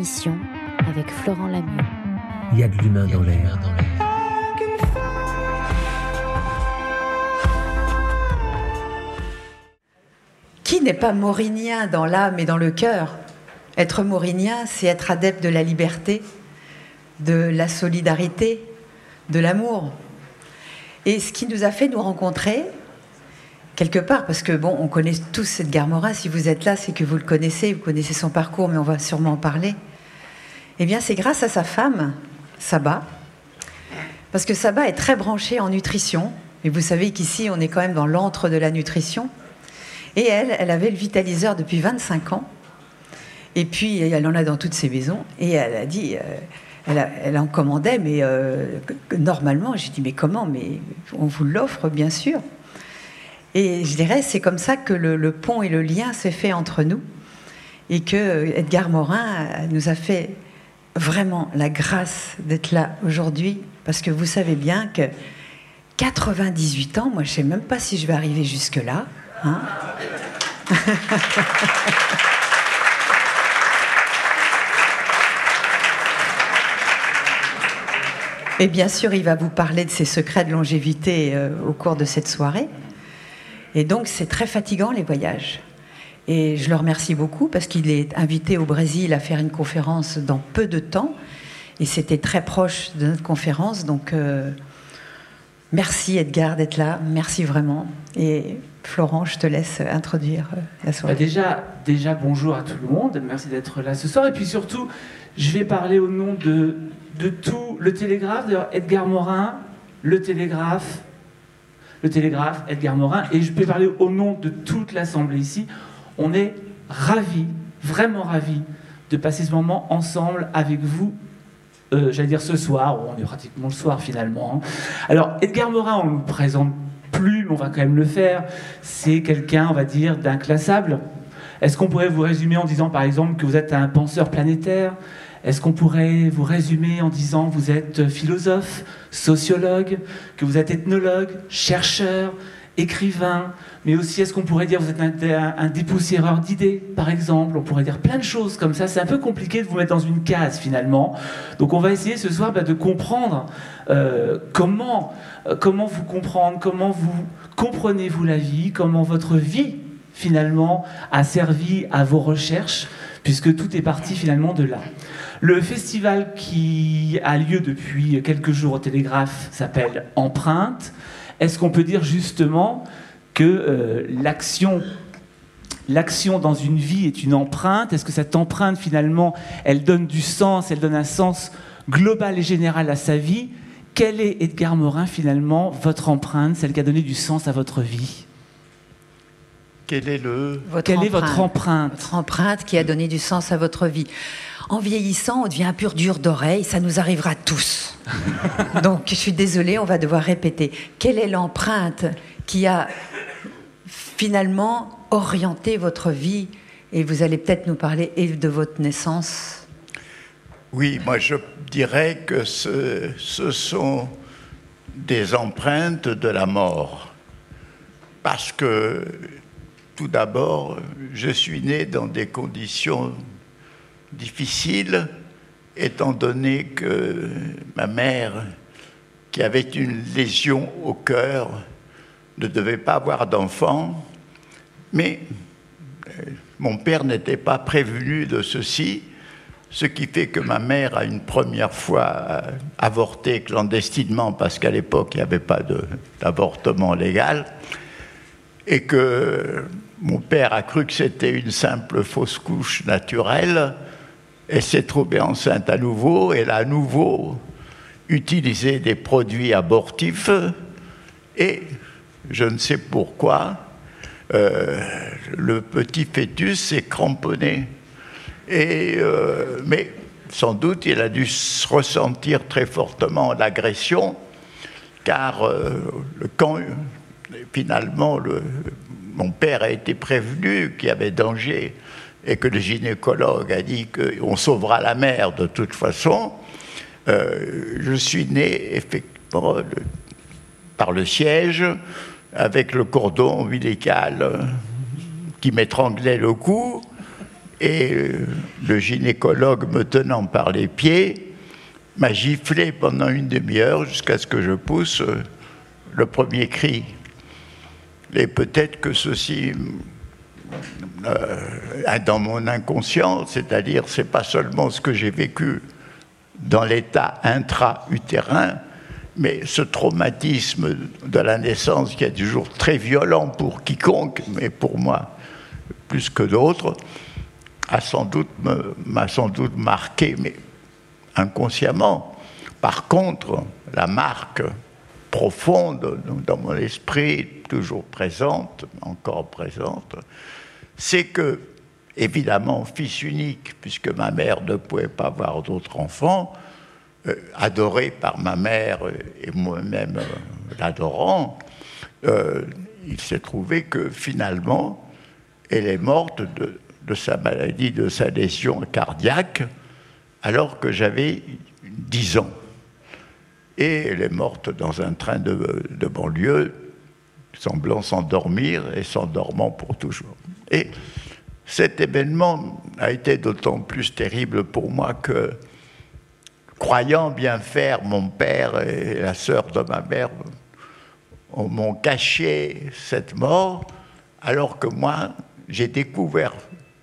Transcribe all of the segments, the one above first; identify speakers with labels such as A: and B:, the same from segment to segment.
A: émission avec Florent Lamieux.
B: Il y a de l'humain dans l'air.
C: Qui n'est pas maurinien dans l'âme et dans le cœur? Être maurinien, c'est être adepte de la liberté, de la solidarité, de l'amour. Et ce qui nous a fait nous rencontrer, quelque part, parce que bon, on connaît tous Edgar Morin, si vous êtes là, c'est que vous le connaissez, vous connaissez son parcours, mais on va sûrement en parler. Eh bien, c'est grâce à sa femme, Saba, parce que Saba est très branchée en nutrition, et vous savez qu'ici, on est quand même dans l'antre de la nutrition. Et elle, elle avait le vitaliseur depuis 25 ans. Et puis, elle en a dans toutes ses maisons. Et elle a dit, euh, elle, en commandait, mais euh, normalement, j'ai dit, mais comment Mais on vous l'offre, bien sûr. Et je dirais, c'est comme ça que le, pont et le lien s'est fait entre nous. Et que Edgar Morin nous a fait vraiment la grâce d'être là aujourd'hui. Parce que vous savez bien que 98 ans, moi, je sais même pas si je vais arriver jusque-là. Hein. Et bien sûr, il va vous parler de ses secrets de longévité euh, au cours de cette soirée. Et donc, c'est très fatigant les voyages. Et je le remercie beaucoup parce qu'il est invité au Brésil à faire une conférence dans peu de temps. Et c'était très proche de notre conférence. Donc, euh, merci Edgar d'être là. Merci vraiment. Et Florent, je te laisse introduire euh, la soirée.
D: Bah, déjà, déjà, bonjour à tout le monde. Merci d'être là ce soir. Et puis surtout, je vais parler au nom de, de tout le Télégraphe. D'ailleurs, Edgar Morin, le Télégraphe, le Télégraphe, Edgar Morin. Et je vais parler au nom de toute l'Assemblée ici. On est ravis, vraiment ravis, de passer ce moment ensemble avec vous euh, j'allais dire ce soir, on est pratiquement le soir finalement. Hein. Alors, Edgar Morin, on ne le présente plus, mais on va quand même le faire. C'est quelqu'un, on va dire, d'inclassable. Est-ce qu'on pourrait vous résumer en disant, par exemple, que vous êtes un penseur planétaire? Est-ce qu'on pourrait vous résumer en disant que vous êtes philosophe, sociologue, que vous êtes ethnologue, chercheur, écrivain, mais aussi est-ce qu'on pourrait dire vous êtes un, dépoussiéreur d'idées, par exemple? On pourrait dire plein de choses comme ça. C'est un peu compliqué de vous mettre dans une case finalement. Donc on va essayer ce soir bah, de comprendre euh, comment, euh, comment vous comprendre, comment vous comprenez-vous la vie, comment votre vie finalement a servi à vos recherches, puisque tout est parti finalement de là. Le festival qui a lieu depuis quelques jours au Télégraphe s'appelle Empreinte. Est-ce qu'on peut dire justement que euh, l'action l'action dans une vie est une empreinte? Est-ce que cette empreinte, finalement, elle donne du sens, elle donne un sens global et général à sa vie? Quelle est, Edgar Morin, finalement, votre empreinte, celle qui a donné du sens à votre vie?
E: Quelle est, le...
C: Quelle est votre empreinte? Votre empreinte qui a donné du sens à votre vie. En vieillissant, on devient un pur dur d'oreille, ça nous arrivera tous. Donc, je suis désolée, on va devoir répéter. Quelle est l'empreinte qui a finalement orienté votre vie? Et vous allez peut-être nous parler de votre naissance?
E: Oui, moi je dirais que ce, ce sont des empreintes de la mort. Parce que, tout d'abord, je suis né dans des conditions difficiles, étant donné que ma mère, qui avait une lésion au cœur, ne devait pas avoir d'enfant, mais euh, mon père n'était pas prévenu de ceci, ce qui fait que ma mère a une première fois euh, avorté clandestinement, parce qu'à l'époque il n'y avait pas d'avortement légal, et que mon père a cru que c'était une simple fausse couche naturelle, elle s'est trouvée enceinte à nouveau, elle a à nouveau utilisé des produits abortifs et je ne sais pourquoi, euh, le petit fœtus s'est cramponné. Et, euh, mais sans doute, il a dû ressentir très fortement l'agression, car euh, quand finalement mon père a été prévenu qu'il y avait danger et que le gynécologue a dit qu'on sauvera la mère de toute façon, euh, je suis né effectivement par le siège avec le cordon ombilical qui m'étranglait le cou Et euh, le gynécologue me tenant par les pieds m'a giflé pendant une demi-heure jusqu'à ce que je pousse euh, le premier cri. Et peut-être que ceci, euh, dans mon inconscient, c'est-à-dire c'est pas seulement ce que j'ai vécu dans l'état intra-utérin, mais ce traumatisme de la naissance qui est toujours très violent pour quiconque, mais pour moi plus que d'autres, a sans doute m'a sans doute marqué, mais inconsciemment. Par contre, la marque profonde dans mon esprit, toujours présente, encore présente, c'est que, évidemment, fils unique, puisque ma mère ne pouvait pas avoir d'autres enfants, euh, adoré par ma mère et moi-même euh, l'adorant, euh, il s'est trouvé que finalement, elle est morte de, sa maladie, de sa lésion cardiaque, alors que j'avais 10 ans. Et elle est morte dans un train de banlieue, semblant s'endormir et s'endormant pour toujours. Et cet événement a été d'autant plus terrible pour moi que, croyant bien faire, mon père et la sœur de ma mère m'ont caché cette mort, alors que moi, j'ai découvert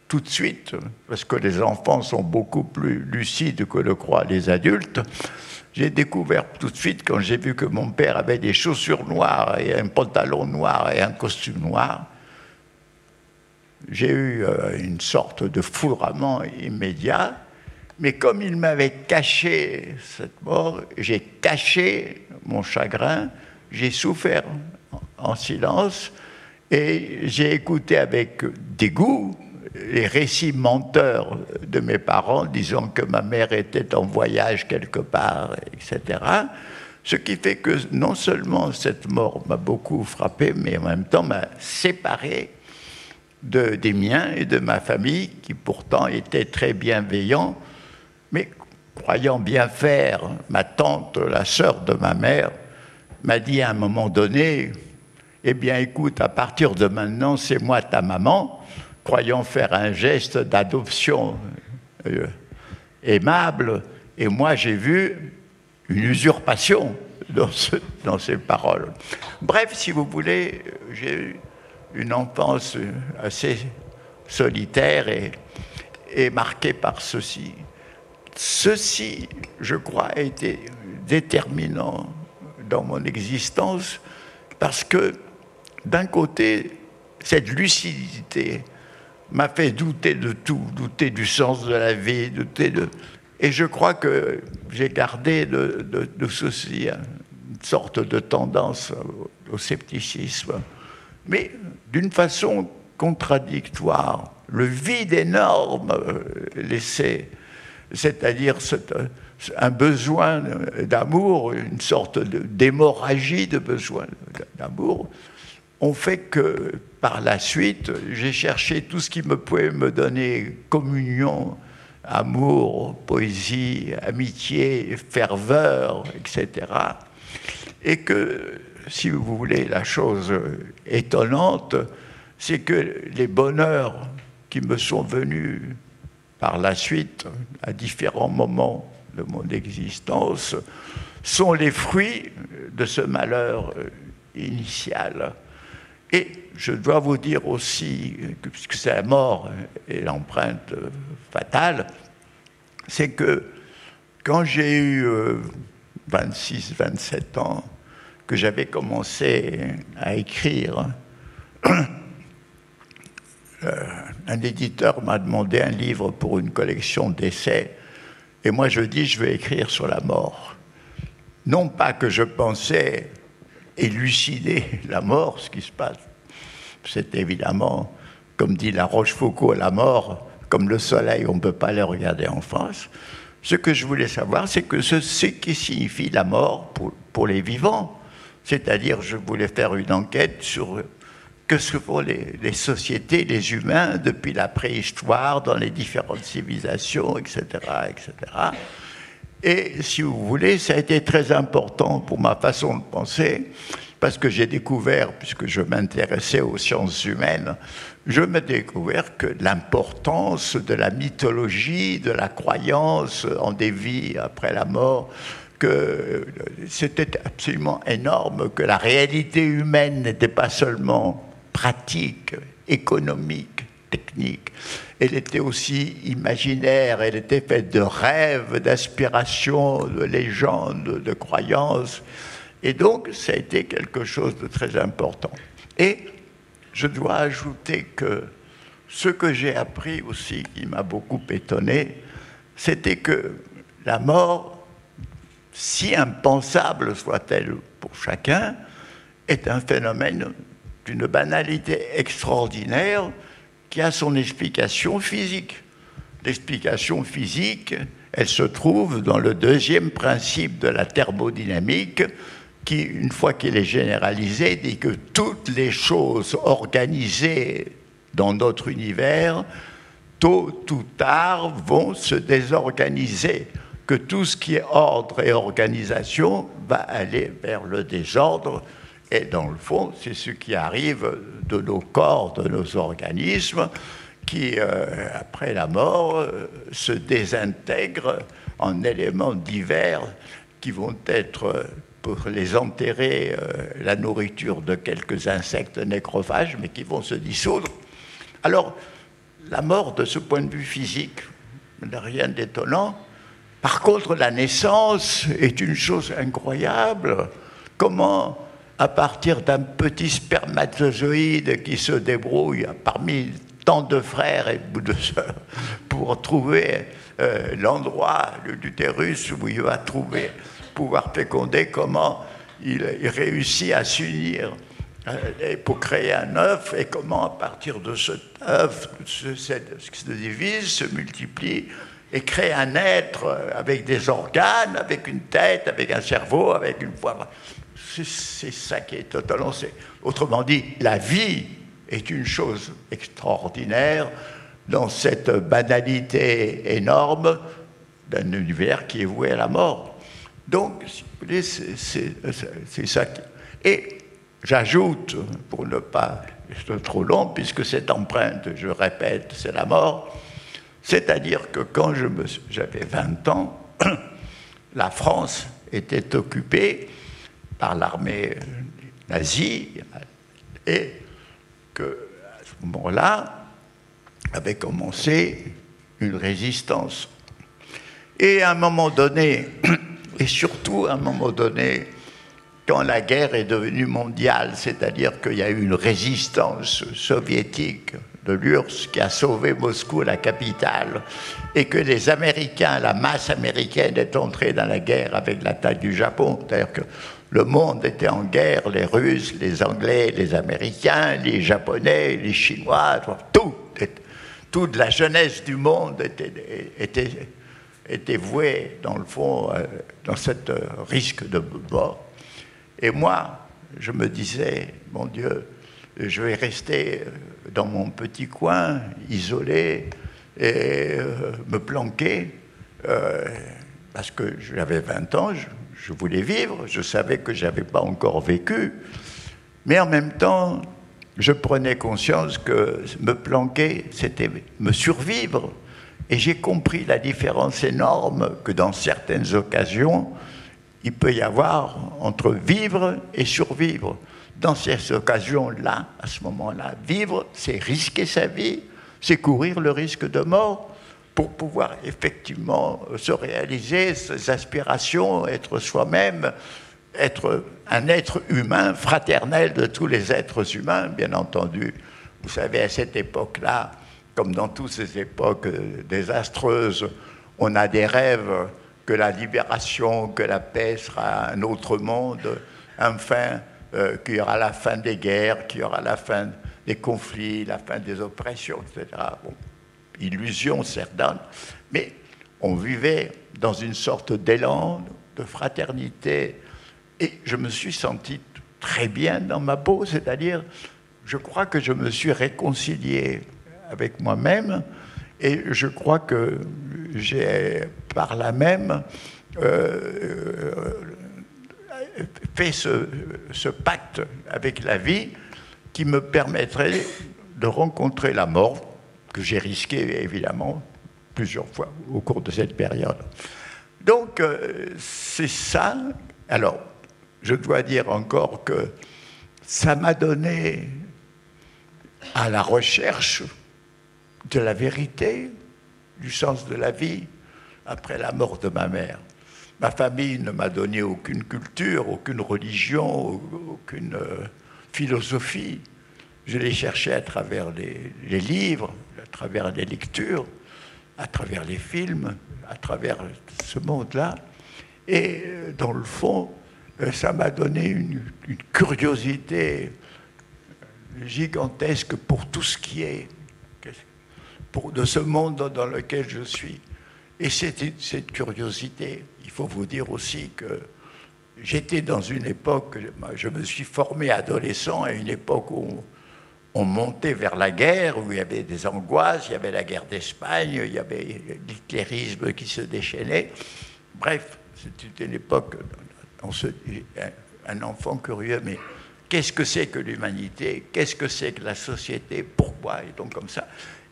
E: tout de suite, parce que les enfants sont beaucoup plus lucides que le croient les adultes, j'ai découvert tout de suite quand j'ai vu que mon père avait des chaussures noires et un pantalon noir et un costume noir, j'ai eu euh, une sorte de foudroiement immédiat, mais comme il m'avait caché cette mort, j'ai caché mon chagrin, j'ai souffert en silence et j'ai écouté avec dégoût les récits menteurs de mes parents disant que ma mère était en voyage quelque part, etc. Ce qui fait que non seulement cette mort m'a beaucoup frappé, mais en même temps m'a séparé de, des miens et de ma famille, qui pourtant étaient très bienveillants, mais croyant bien faire, ma tante, la sœur de ma mère, m'a dit à un moment donné, eh bien écoute, à partir de maintenant, c'est moi ta maman, croyant faire un geste d'adoption euh, aimable, et moi j'ai vu une usurpation dans, dans, ces paroles. Bref, si vous voulez, j'ai une enfance assez solitaire et, marquée par ceci. Ceci, je crois, a été déterminant dans mon existence parce que, d'un côté, cette lucidité m'a fait douter de tout, douter du sens de la vie, douter de... Et je crois que j'ai gardé de, de, ceci une sorte de tendance au scepticisme, mais d'une façon contradictoire. Le vide énorme euh, laissé, c'est-à-dire un besoin d'amour, une sorte d'hémorragie de besoin d'amour, ont fait que par la suite, j'ai cherché tout ce qui me pouvait me donner communion, amour, poésie, amitié, ferveur, etc. Et que, si vous voulez, la chose étonnante, c'est que les bonheurs qui me sont venus par la suite, à différents moments de mon existence, sont les fruits de ce malheur initial. Et je dois vous dire aussi, puisque c'est la mort et l'empreinte fatale, c'est que quand j'ai eu 26, euh, 27 ans, que j'avais commencé à écrire, euh, un éditeur m'a demandé un livre pour une collection d'essais, et moi je dis je vais écrire sur la mort. Non pas que je pensais élucider la mort, ce qui se passe. C'est évidemment, comme dit la Rochefoucauld, la mort, comme le soleil, on ne peut pas le regarder en face. Ce que je voulais savoir, c'est que ce, qui signifie la mort pour, pour les vivants. C'est-à-dire, je voulais faire une enquête sur que ce font les, les, sociétés, les humains, depuis la préhistoire, dans les différentes civilisations, etc., etc. Et si vous voulez, ça a été très important pour ma façon de penser, parce que j'ai découvert, puisque je m'intéressais aux sciences humaines, je me découvert que l'importance de la mythologie, de la croyance en des vies après la mort, que c'était absolument énorme, que la réalité humaine n'était pas seulement pratique, économique, technique, elle était aussi imaginaire, elle était faite de rêves, d'aspirations, de légendes, de croyances. Et donc, ça a été quelque chose de très important. Et je dois ajouter que ce que j'ai appris aussi, qui m'a beaucoup étonné, c'était que la mort, si impensable soit-elle pour chacun, est un phénomène d'une banalité extraordinaire qui a son explication physique. L'explication physique, elle se trouve dans le deuxième principe de la thermodynamique, qui, une fois qu'il est généralisé, dit que toutes les choses organisées dans notre univers, tôt ou tard, vont se désorganiser, que tout ce qui est ordre et organisation va aller vers le désordre. Et dans le fond, c'est ce qui arrive de nos corps, de nos organismes, qui, euh, après la mort, euh, se désintègrent en éléments divers qui vont être pour les enterrer euh, la nourriture de quelques insectes nécrophages, mais qui vont se dissoudre. Alors, la mort, de ce point de vue physique, n'a rien d'étonnant. Par contre, la naissance est une chose incroyable. Comment, à partir d'un petit spermatozoïde qui se débrouille parmi tant de frères et de sœurs pour trouver euh, l'endroit, l'utérus, où il va trouver pouvoir féconder, comment il, réussit à s'unir euh, pour créer un œuf et comment à partir de cet œuf se, se divise, se multiplie et crée un être avec des organes, avec une tête, avec un cerveau, avec une voix. C'est ça qui est totalement. Autrement dit, la vie est une chose extraordinaire dans cette banalité énorme d'un univers qui est voué à la mort. Donc, si vous voulez, c'est ça. Et j'ajoute, pour ne pas être trop long, puisque cette empreinte, je répète, c'est la mort, c'est-à-dire que quand j'avais 20 ans, la France était occupée par l'armée nazie et que ce moment-là avait commencé une résistance. Et à un moment donné, et surtout, à un moment donné, quand la guerre est devenue mondiale, c'est-à-dire qu'il y a eu une résistance soviétique de l'URSS qui a sauvé Moscou, la capitale, et que les Américains, la masse américaine est entrée dans la guerre avec l'attaque du Japon, c'est-à-dire que le monde était en guerre, les Russes, les Anglais, les Américains, les Japonais, les Chinois, tout, toute la jeunesse du monde était, était était voué, dans le fond, euh, dans cette euh, risque de mort. Et moi, je me disais, mon Dieu, je vais rester euh, dans mon petit coin, isolé, et me planquer, parce que j'avais 20 ans, je, je, voulais vivre, je savais que je n'avais pas encore vécu, mais en même temps, je prenais conscience que me planquer, c'était me survivre. Et j'ai compris la différence énorme que dans certaines occasions, il peut y avoir entre vivre et survivre. Dans ces occasions-là, à ce moment-là, vivre, c'est risquer sa vie, c'est courir le risque de mort pour pouvoir effectivement se réaliser ses aspirations, être soi-même, être un être humain fraternel de tous les êtres humains, bien entendu. Vous savez, à cette époque-là, comme dans toutes ces époques euh, désastreuses, on a des rêves que la libération, que la paix sera un autre monde, enfin, euh, qu'il y aura la fin des guerres, qu'il y aura la fin des conflits, la fin des oppressions, etc. Bon, illusion certaine, mais on vivait dans une sorte d'élan, de fraternité, et je me suis senti très bien dans ma peau, c'est-à-dire, je crois que je me suis réconcilié avec moi-même. Et je crois que j'ai par là même euh, fait ce, pacte avec la vie qui me permettrait de rencontrer la mort, que j'ai risqué évidemment plusieurs fois au cours de cette période. Donc, euh, c'est ça. Alors, je dois dire encore que ça m'a donné à la recherche de la vérité, du sens de la vie, après la mort de ma mère. Ma famille ne m'a donné aucune culture, aucune religion, aucune euh, philosophie. Je l'ai cherché à travers les, livres, à travers les lectures, à travers les films, à travers ce monde-là. Et euh, dans le fond, euh, ça m'a donné une, curiosité gigantesque pour tout ce qui est pour, de ce monde dans lequel je suis. Et cette, cette curiosité, faut vous dire aussi que j'étais dans une époque, je me suis formé adolescent à une époque où on, montait vers la guerre, où il y avait des angoisses, il y avait la guerre d'Espagne, il y avait l'hitlérisme qui se déchaînait. Bref, c'était une époque, on un enfant curieux, mais qu'est-ce que c'est que l'humanité? Qu'est-ce que c'est que la société? Pourquoi? Et donc comme ça.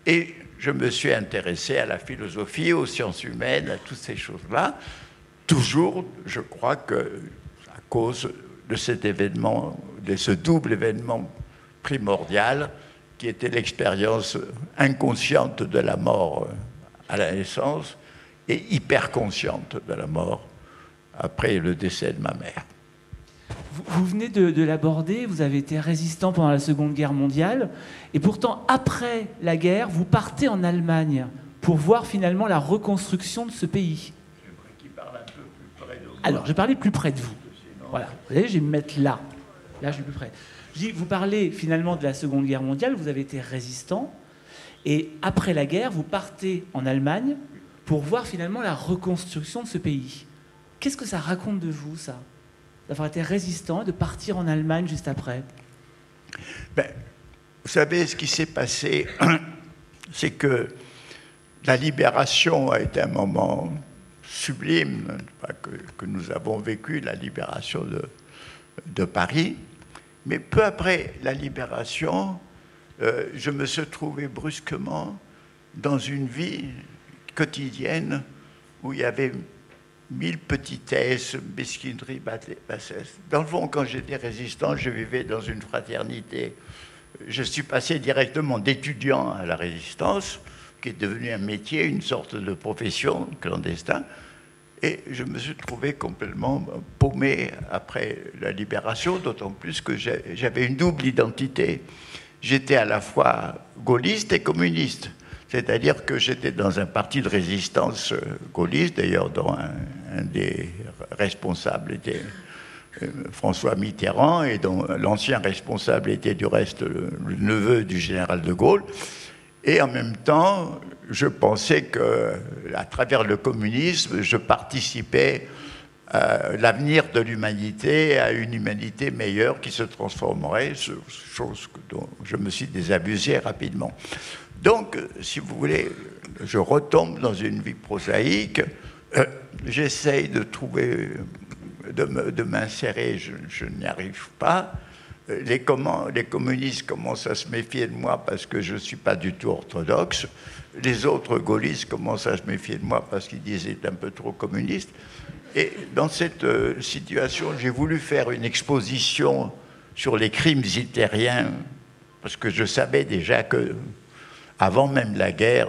E: Et je me suis intéressé à la philosophie, aux sciences humaines, à toutes ces choses-là. Toujours, je crois que à cause de cet événement, de ce double événement primordial, qui était l'expérience inconsciente de la mort à la naissance et hyper consciente de la mort après le décès de ma mère.
D: Vous, venez de, l'aborder, vous avez été résistant pendant la Seconde Guerre mondiale, et pourtant, après la guerre, vous partez en Allemagne pour voir finalement la reconstruction de ce pays. Alors, je parlais plus près de vous. Voilà, vous voyez, je vais me mettre là. Là, je suis plus près. Je dis, vous parlez finalement de la Seconde Guerre mondiale, vous avez été résistant, et après la guerre, vous partez en Allemagne pour voir finalement la reconstruction de ce pays. Qu'est-ce que ça raconte de vous, ça? D'avoir été résistant et de partir en Allemagne juste après?
E: Ben, Vous savez, ce qui s'est passé, c'est que la libération a été un moment sublime que, que nous avons vécu, la libération de, Paris. Mais peu après la libération, euh, je me suis trouvé brusquement dans une vie quotidienne où il y avait mille petitesses, mesquineries, bassesses. Dans le fond, quand j'étais résistant, je vivais dans une fraternité. Je suis passé directement d'étudiant à la résistance, qui est devenu un métier, une sorte de profession clandestine. Et je me suis trouvé complètement paumé après la libération, d'autant plus que j'avais une double identité. J'étais à la fois gaulliste et communiste. C'est-à-dire que j'étais dans un parti de résistance euh, gaulliste, d'ailleurs dont un, des responsables était euh, François Mitterrand, et dont l'ancien responsable était du reste le, neveu du général de Gaulle. Et en même temps, je pensais que, à travers le communisme, je participais à l'avenir de l'humanité, à une humanité meilleure qui se transformerait, chose dont je me suis désabusé rapidement. Donc, si vous voulez, je retombe dans une vie prosaïque. Euh, j'essaye de trouver, de m'insérer, je, n'y arrive pas. Euh, les, communistes commencent à se méfier de moi parce que je ne suis pas du tout orthodoxe. Les autres gaullistes commencent à se méfier de moi parce qu'ils disent un peu trop communiste. Et dans cette euh, situation, j'ai voulu faire une exposition sur les crimes hitlériens parce que je savais déjà que avant même la guerre,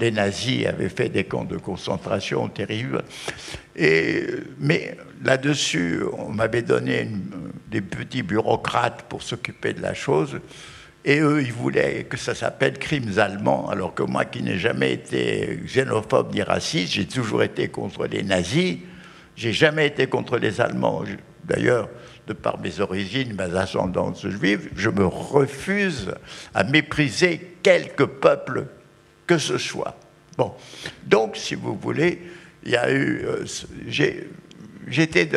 E: les nazis avaient fait des camps de concentration terribles. Et, mais là-dessus, on m'avait donné des petits bureaucrates pour s'occuper de la chose. Et eux, ils voulaient que ça s'appelle crimes allemands, alors que moi, qui n'ai jamais été xénophobe ni raciste, j'ai toujours été contre les nazis. J'ai jamais été contre les Allemands. D'ailleurs, de par mes origines, mes ascendances juives, je me refuse à mépriser quelque peuple que ce soit. Bon, donc, si vous voulez, il y a eu, euh, j'étais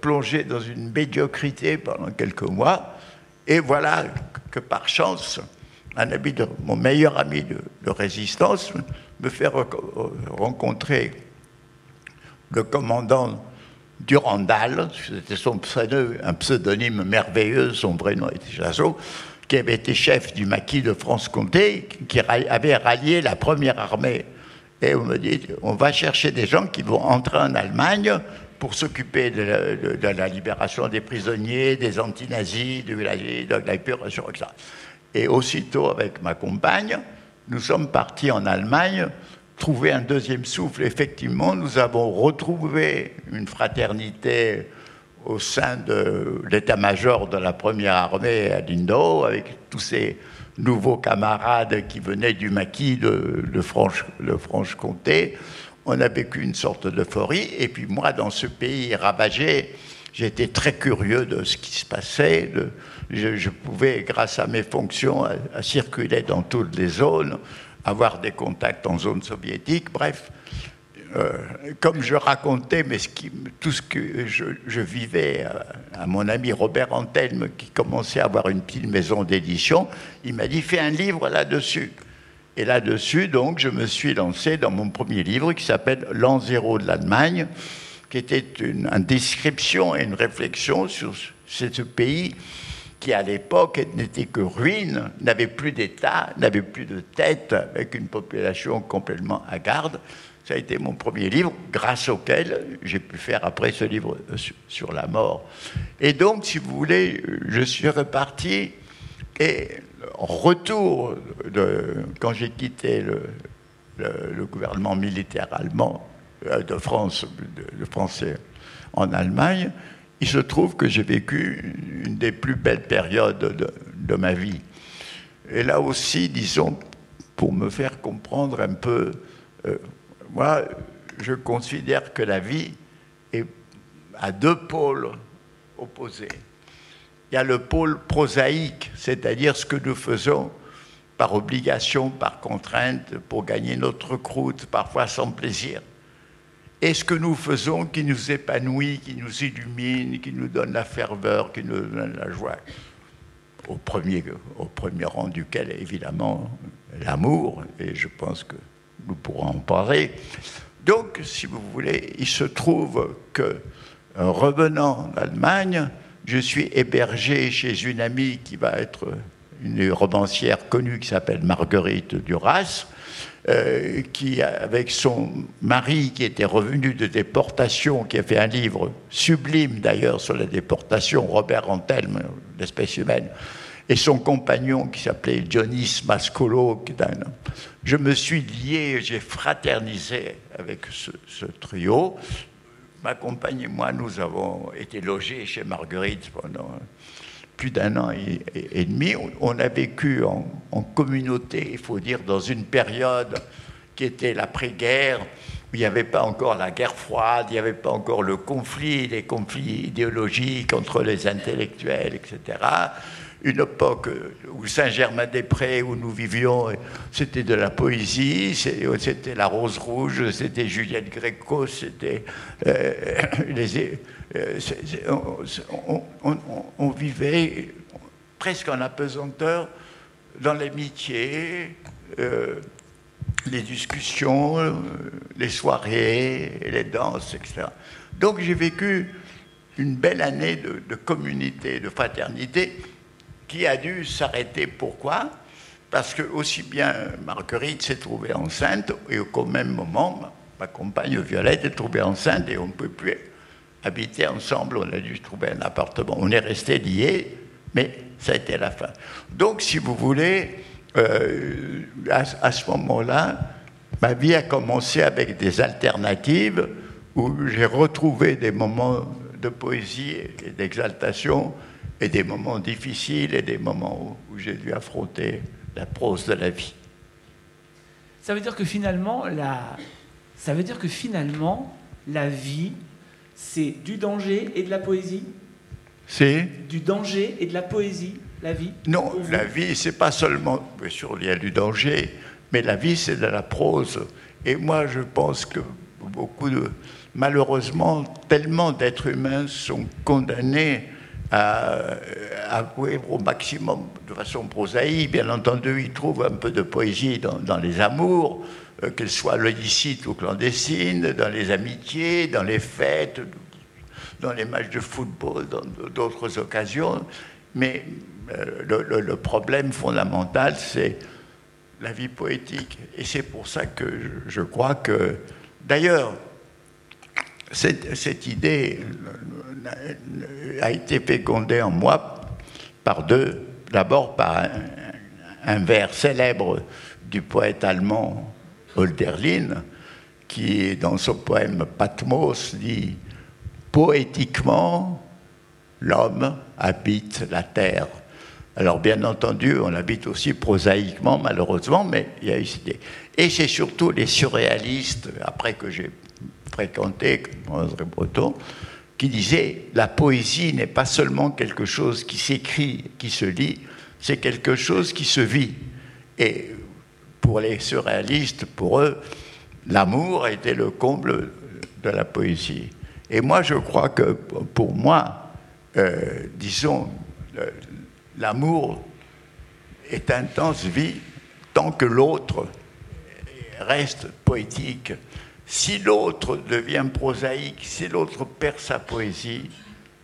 E: plongé dans une médiocrité pendant quelques mois, et voilà que par chance, un ami de, mon meilleur ami de, de résistance me fait rencontrer le commandant Durandal, c'était son un pseudonyme merveilleux, son vrai nom était Chazot, qui avait été chef du maquis de France-Comté, qui avait rallié la première armée. Et on me dit, on va chercher des gens qui vont entrer en Allemagne pour s'occuper de, la libération des prisonniers, des antinazis, de, de la épuration, etc. Et aussitôt, avec ma compagne, nous sommes partis en Allemagne trouver un deuxième souffle. Effectivement, nous avons retrouvé une fraternité au sein de l'état-major de la première armée à Lindau, avec tous ces nouveaux camarades qui venaient du maquis de, Franche-Comté. On a vécu une sorte d'euphorie. Et puis moi, dans ce pays ravagé, j'étais très curieux de ce qui se passait. je, pouvais, grâce à mes fonctions, circuler dans toutes les zones avoir des contacts en zone soviétique, bref. Euh, comme je racontais ce tout ce que je, vivais à, mon ami Robert Antelme, qui commençait à avoir une petite maison d'édition, il m'a dit fais un livre là-dessus. Et là-dessus, donc, je me suis lancé dans mon premier livre qui s'appelle L'an zéro de l'Allemagne, qui était une, description et une réflexion sur ce pays qui à l'époque n'était que ruine, n'avait plus d'État, n'avait plus de tête, avec une population complètement hagarde. A été mon premier livre, grâce auquel j'ai pu faire après ce livre sur la mort. Et donc, si vous voulez, je suis reparti et en retour, de, quand j'ai quitté le, gouvernement militaire allemand euh, de France, de français en Allemagne, il se trouve que j'ai vécu une des plus belles périodes de, ma vie. Et là aussi, disons, pour me faire comprendre un peu, euh, moi, je considère que la vie est à deux pôles opposés. Il y a le pôle prosaïque, c'est-à-dire ce que nous faisons par obligation, par contrainte, pour gagner notre croûte, parfois sans plaisir et ce que nous faisons qui nous épanouit, qui nous illumine, qui nous donne la ferveur, qui nous donne la joie. Au premier, au premier rang duquel, évidemment, l'amour, et je pense que nous pourrons en parler. Donc, si vous voulez, il se trouve que, revenant d'Allemagne, je suis hébergé chez une amie qui va être une romancière connue qui s'appelle Marguerite Duras, euh, qui, avec son mari qui était revenu de déportation, qui a fait un livre sublime d'ailleurs sur la déportation, Robert Antelme, l'espèce humaine, et son compagnon qui s'appelait Dionys Mascolo, je me suis lié, j'ai fraternisé avec ce trio. Ma compagne et moi, nous avons été logés chez Marguerite pendant plus d'un an et, demi. On a vécu en, communauté, il faut dire, dans une période qui était l'après-guerre, où il n'y avait pas encore la guerre froide, il n'y avait pas encore le conflit, les conflits idéologiques entre les intellectuels, etc. Une époque où Saint-Germain-des-Prés, où nous vivions, c'était de la poésie, c'était la Rose Rouge, c'était Juliette Gréco, c'était euh, euh, on, vivait presque en apesanteur dans l'amitié, euh, les discussions, euh, les soirées, les danses, etc. Donc j'ai vécu une belle année de, communauté, de fraternité, qui a dû s'arrêter. Pourquoi? Parce que aussi bien Marguerite s'est trouvée enceinte, et au même moment, ma compagne Violette est trouvée enceinte, et on ne peut plus habiter ensemble, on a dû trouver un appartement. On est resté liés, mais ça a été la fin. Donc, si vous voulez, euh, à, ce moment-là, ma vie a commencé avec des alternatives où j'ai retrouvé des moments de poésie et d'exaltation et des moments difficiles et des moments où, où j'ai dû affronter la prose de la vie.
D: Ça veut dire que finalement, la... ça veut dire que finalement, la vie c'est du danger et de la poésie?
E: C'est?
D: Du danger et de la poésie, la vie?
E: Non, la vie, c'est pas seulement, bien sûr, il y a du danger, mais la vie, c'est de la prose. Et moi, je pense que beaucoup de. Malheureusement, tellement d'êtres humains sont condamnés à, avouer au maximum de façon prosaïque. Bien entendu, ils trouvent un peu de poésie dans, les amours, euh, qu'elles soient licites ou clandestines, dans les amitiés, dans les fêtes. dans les matchs de football, dans d'autres occasions. Mais le, le, problème fondamental, c'est la vie poétique. Et c'est pour ça que je, crois que, d'ailleurs, cette, cette, idée a été fécondée en moi par deux. D'abord par un, vers célèbre du poète allemand Hölderlin, qui, dans son poème Patmos, dit Poétiquement, l'homme habite la terre. Alors, bien entendu, on habite aussi prosaïquement, malheureusement, mais il y a eu des... Et c'est surtout les surréalistes, après que j'ai fréquenté André Breton, qui disaient la poésie n'est pas seulement quelque chose qui s'écrit, qui se lit, c'est quelque chose qui se vit. Et pour les surréalistes, pour eux, l'amour était le comble de la poésie. Et moi, je crois que pour moi, euh, disons, l'amour est intense vie tant que l'autre reste poétique. Si l'autre devient prosaïque, si l'autre perd sa poésie,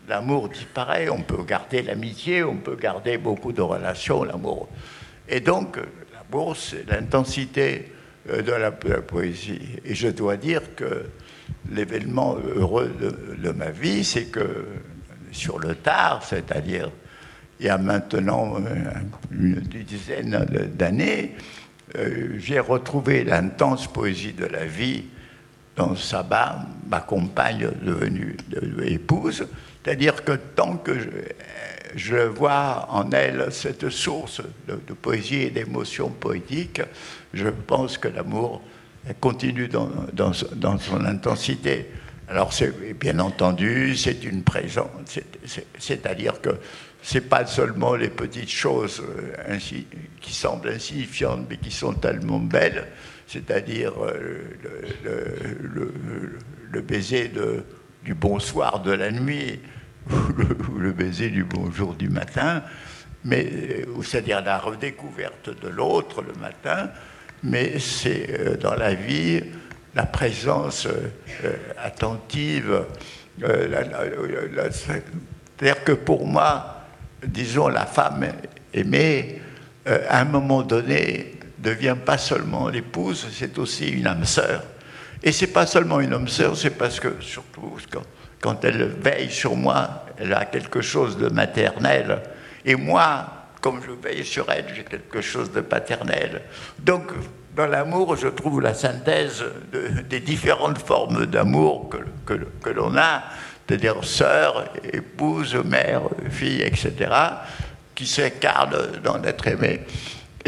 E: l'amour disparaît. On peut garder l'amitié, on peut garder beaucoup de relations, l'amour. Et donc, l'amour, c'est l'intensité euh, de la, poésie. Et je dois dire que l'événement heureux de, ma vie, c'est que sur le tard, c'est-à-dire il y a maintenant euh, une dizaine d'années, euh, j'ai retrouvé l'intense poésie de la vie dans Saba, ma compagne devenue épouse, c'est-à-dire que tant que je, vois en elle cette source de, poésie et d'émotion poétique, je pense que l'amour continue dans, dans, son intensité. Alors, bien entendu, c'est une présence, c'est-à-dire que ce n'est pas seulement les petites choses euh, ainsi, qui semblent insignifiantes, mais qui sont tellement belles, c'est-à-dire euh, le, baiser du bonsoir de la nuit, ou le, baiser du bonjour du matin, mais euh, c'est-à-dire la redécouverte de l'autre le matin, mais c'est euh, dans la vie la présence attentive. c'est-à-dire que pour moi, disons, la femme aimée, à un moment donné, devient pas seulement l'épouse, c'est aussi une âme sœur. Et c'est pas seulement une âme sœur, c'est parce que, surtout, quand elle veille sur moi, elle a quelque chose de maternel. Et moi, comme je veille sur elle, j'ai quelque chose de paternel. Donc, dans l'amour, je trouve la synthèse des différentes formes d'amour que, que, l'on a, c'est-à-dire sœur, épouse, mère, fille, etc., qui s'incarnent dans l'être aimé.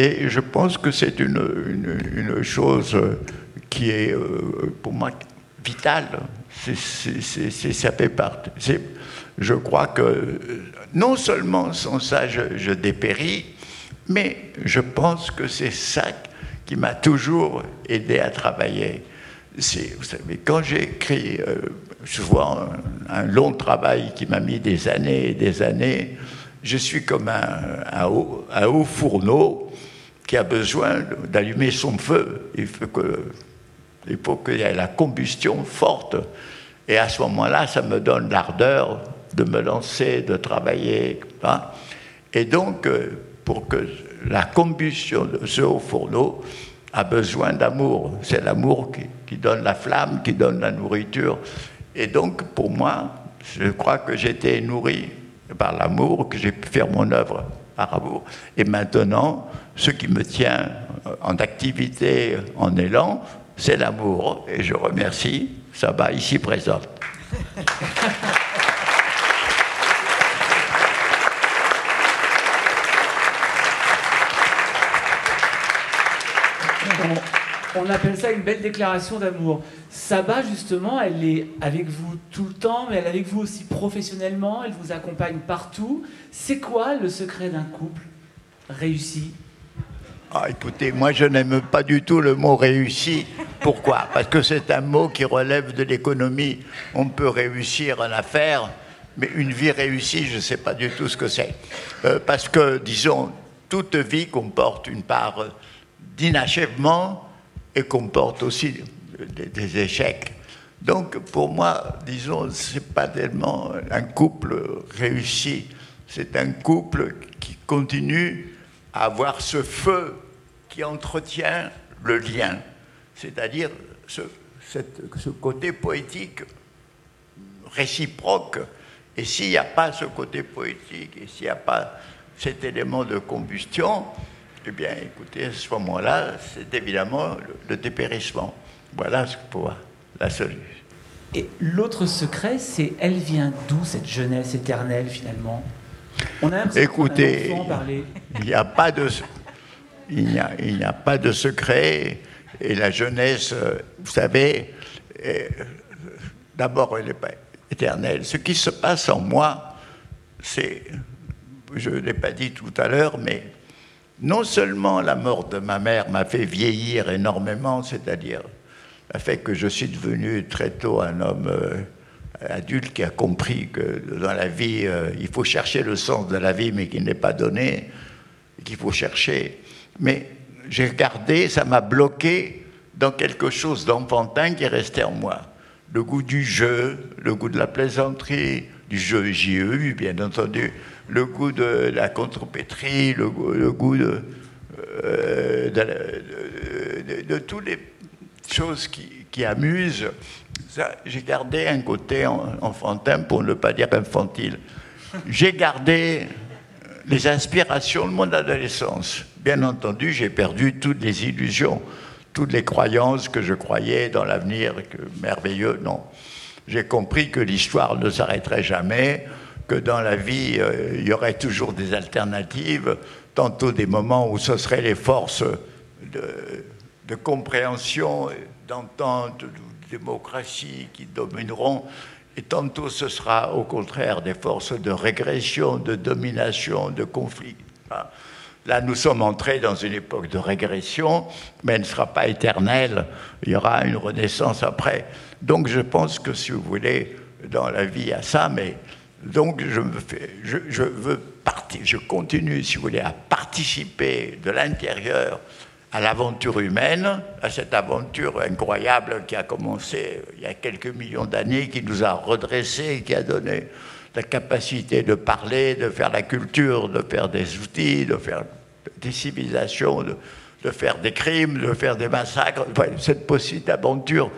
E: Et je pense que c'est une, chose qui est, euh, pour moi, vitale c'est, ça fait partie. Je crois que non seulement sans ça je, dépéris, mais je pense que c'est ça qui m'a toujours aidé à travailler. vous savez, quand j'ai écrit euh, souvent un, long travail qui m'a mis des années et des années, je suis comme un haut fourneau qui a besoin d'allumer son feu. Il faut qu'il y ait la combustion forte. Et à ce moment-là, ça me donne l'ardeur de me lancer, de travailler. Hein. Et donc, euh, pour que la combustion de ce haut fourneau a besoin d'amour. C'est l'amour qui, donne la flamme, qui donne la nourriture. Et donc, pour moi, je crois que j'étais nourri par l'amour, que j'ai pu faire mon œuvre par amour. Et maintenant, ce qui me tient en activité, en élan, c'est l'amour. Et je remercie Saba ici présente.
D: On, appelle ça une belle déclaration d'amour. Saba, justement, elle est avec vous tout le temps, mais elle est avec vous aussi professionnellement, elle vous accompagne partout. C'est quoi le secret d'un couple réussi
E: ah, écoutez, moi je n'aime pas du tout le mot réussi. Pourquoi? Parce que c'est un mot qui relève de l'économie. On peut réussir en affaires, mais une vie réussie, je ne sais pas du tout ce que c'est. Euh, parce que, disons, toute vie comporte une part d'inachèvement et comporte aussi des, échecs. Donc pour moi, disons, c'est pas tellement un couple réussi, c'est un couple qui continue à avoir ce feu qui entretient le lien, c'est-à-dire ce, côté poétique réciproque. Et s'il n'y a pas ce côté poétique, et s'il n'y a pas cet élément de combustion, eh bien, écoutez, à ce moment-là, c'est évidemment le, dépérissement. Voilà ce pour la solution.
D: Et l'autre secret, c'est elle vient d'où cette jeunesse éternelle finalement?
E: On a Écoutez, il n'y a pas de il n'y a, il a pas de secret et la jeunesse, euh, vous savez, d'abord elle n'est pas éternelle. Ce qui se passe en moi, c'est, je ne l'ai pas dit tout à l'heure, mais non seulement la mort de ma mère m'a fait vieillir énormément, c'est-à-dire le fait que je suis devenu très tôt un homme euh, adulte qui a compris que dans la vie, euh, il faut chercher le sens de la vie, mais qu'il n'est pas donné, qu'il faut chercher. Mais j'ai gardé, ça m'a bloqué dans quelque chose d'enfantin qui est resté en moi. Le goût du jeu, le goût de la plaisanterie, du jeu JEU, bien entendu, le goût de la contrepétrie, le, le goût de, euh, de, toutes les choses qui, amusent. J'ai gardé un côté enfantin, pour ne pas dire infantile. J'ai gardé les inspirations de mon adolescence. Bien entendu, j'ai perdu toutes les illusions, toutes les croyances que je croyais dans l'avenir merveilleux. Non. J'ai compris que l'histoire ne s'arrêterait jamais, que dans la vie, euh, il y aurait toujours des alternatives, tantôt des moments où ce seraient les forces de, compréhension, d'entente, de démocratie qui domineront, et tantôt ce sera au contraire des forces de régression, de domination, de conflit. Là, nous sommes entrés dans une époque de régression, mais elle ne sera pas éternelle. Il y aura une renaissance après. Donc, je pense que si vous voulez, dans la vie, il y a ça, mais donc je, me fais, je, veux partir, je continue, si vous voulez, à participer de l'intérieur à l'aventure humaine, à cette aventure incroyable qui a commencé il y a quelques millions d'années, qui nous a redressés, qui a donné la capacité de parler, de faire la culture, de faire des outils, de faire des civilisations, de, faire des crimes, de faire des massacres. cette possible aventure,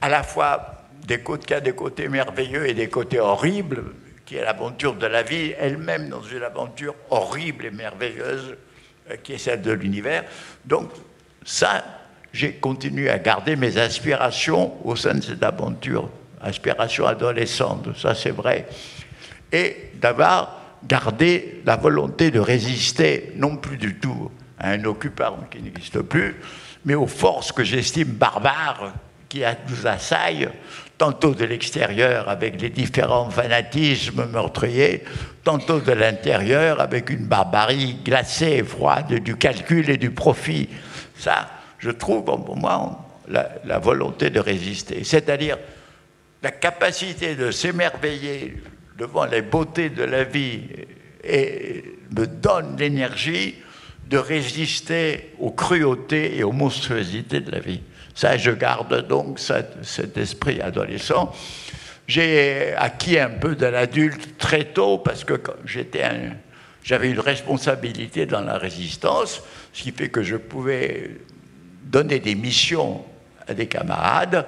E: à la fois des côtés, qui a des côtés merveilleux et des côtés horribles, qui est l'aventure de la vie elle-même dans une aventure horrible et merveilleuse, qui est celle de l'univers. Donc ça, j'ai continué à garder mes aspirations au sein de cette aventure, aspirations adolescentes, ça c'est vrai, et d'avoir gardé la volonté de résister, non plus du tout à un occupant qui n'existe plus, mais aux forces que j'estime barbares qui nous assaillent, tantôt de l'extérieur avec les différents fanatismes meurtriers, tantôt de l'intérieur avec une barbarie glacée et froide du calcul et du profit. Ça, je trouve pour moi la, volonté de résister, c'est-à-dire la capacité de s'émerveiller devant les beautés de la vie et me donne l'énergie de résister aux cruautés et aux monstruosités de la vie. Ça, je garde donc cet, esprit adolescent. J'ai acquis un peu de l'adulte très tôt parce que j'étais j'avais une responsabilité dans la résistance, ce qui fait que je pouvais donner des missions à des camarades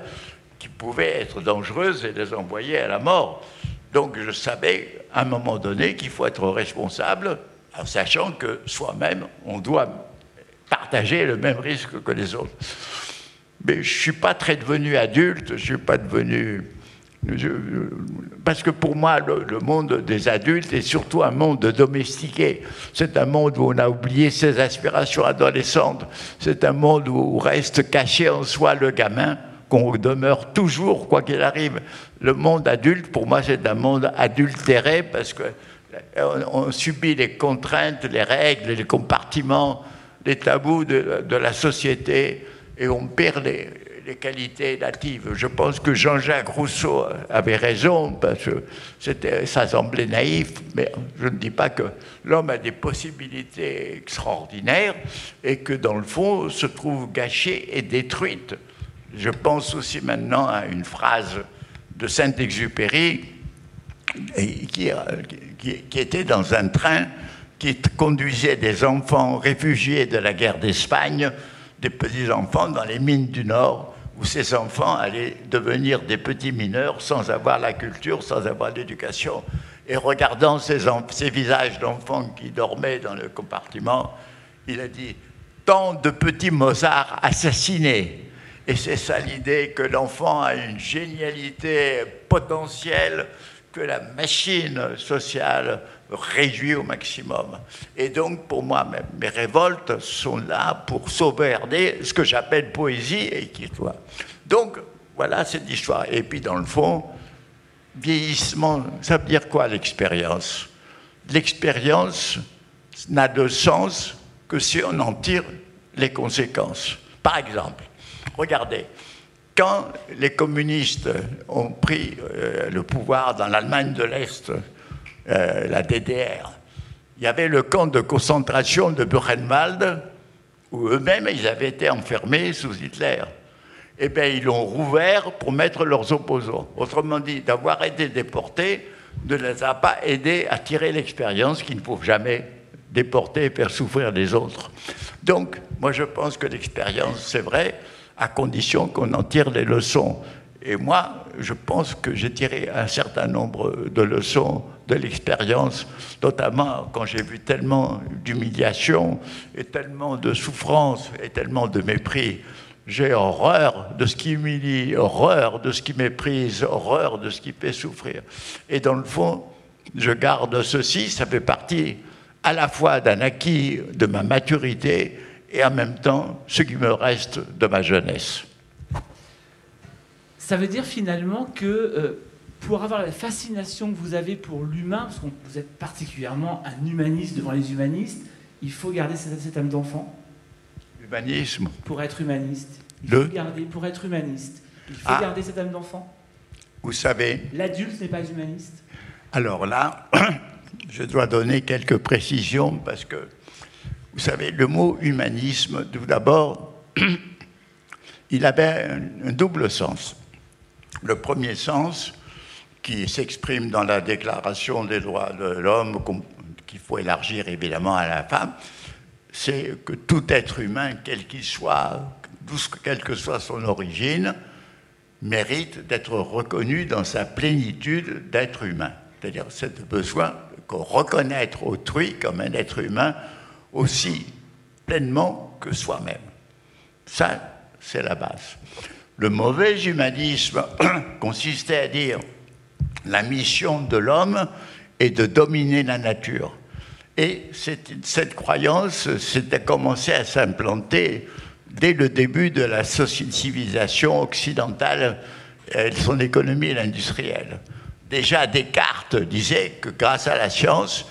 E: qui pouvaient être dangereuses et les envoyer à la mort. Donc je savais à un moment donné qu'il faut être responsable en sachant que soi-même, on doit partager le même risque que les autres. Mais je ne suis pas très devenu adulte, je ne suis pas devenu... parce que pour moi, le, monde des adultes est surtout un monde domestiqué. C'est un monde où on a oublié ses aspirations adolescentes. C'est un monde où reste caché en soi le gamin, qu'on demeure toujours, quoi qu'il arrive. Le monde adulte, pour moi, c'est un monde adultéré parce qu'on on subit les contraintes, les règles, les compartiments, les tabous de la société et on perd les, qualités natives. Je pense que Jean-Jacques Rousseau avait raison, parce que ça semblait naïf, mais je ne dis pas que l'homme a des possibilités extraordinaires et que dans le fond se trouve gâchée et détruite Je pense aussi maintenant à une phrase de Saint-Exupéry qui, était dans un train qui conduisait des enfants réfugiés de la guerre d'Espagne, des petits-enfants dans les mines du Nord, où ces enfants allaient devenir des petits mineurs sans avoir la culture, sans avoir l'éducation. Et regardant ces, ces visages d'enfants qui dormaient dans le compartiment, il a dit Tant de petits Mozart assassinés. Et c'est ça l'idée que l'enfant a une génialité potentielle que la machine sociale réduit au maximum. Et donc, pour moi, mes révoltes sont là pour sauvegarder ce que j'appelle poésie et qui soit. Donc, voilà cette histoire. Et puis, dans le fond, vieillissement, ça veut dire quoi l'expérience? L'expérience n'a de sens que si on en tire les conséquences. Par exemple, regardez, quand les communistes ont pris euh, le pouvoir dans l'Allemagne de l'Est, euh, la DDR, il y avait le camp de concentration de Buchenwald, où eux-mêmes, ils avaient été enfermés sous Hitler. Eh bien, ils l'ont rouvert pour mettre leurs opposants. Autrement dit, d'avoir été déportés ne les a pas aidés à tirer l'expérience qu'ils ne faut jamais déporter et faire souffrir les autres. Donc, moi, je pense que l'expérience, c'est vrai, à condition qu'on en tire des leçons. Et moi, je pense que j'ai tiré un certain nombre de leçons de l'expérience, notamment quand j'ai vu tellement d'humiliation et tellement de souffrance et tellement de mépris. J'ai horreur de ce qui humilie, horreur de ce qui méprise, horreur de ce qui fait souffrir. Et dans le fond, je garde ceci, ça fait partie à la fois d'un acquis de ma maturité et en même temps ce qui me reste de ma jeunesse.
D: Ça veut dire finalement que euh, pour avoir la fascination que vous avez pour l'humain, parce que vous êtes particulièrement un humaniste devant les humanistes, il faut garder cette, âme d'enfant
E: Humanisme
D: Pour être humaniste. Il faut garder, pour être humaniste, il faut ah. garder cette âme d'enfant
E: Vous savez.
D: L'adulte n'est pas humaniste
E: Alors là, je dois donner quelques précisions parce que vous savez, le mot humanisme, tout d'abord, il avait un, double sens. Le premier sens, qui s'exprime dans la Déclaration des droits de l'homme, qu'il faut élargir évidemment à la femme, c'est que tout être humain, quel qu'il soit, quelle que soit son origine, mérite d'être reconnu dans sa plénitude d'être humain. C'est-à-dire cette besoin de reconnaître autrui comme un être humain aussi pleinement que soi-même. Ça, c'est la base. Le mauvais humanisme consistait à dire la mission de l'homme est de dominer la nature. Et cette, croyance s'était commencée à s'implanter dès le début de la civilisation occidentale, son économie industrielle. Déjà, Descartes disait que grâce à la science,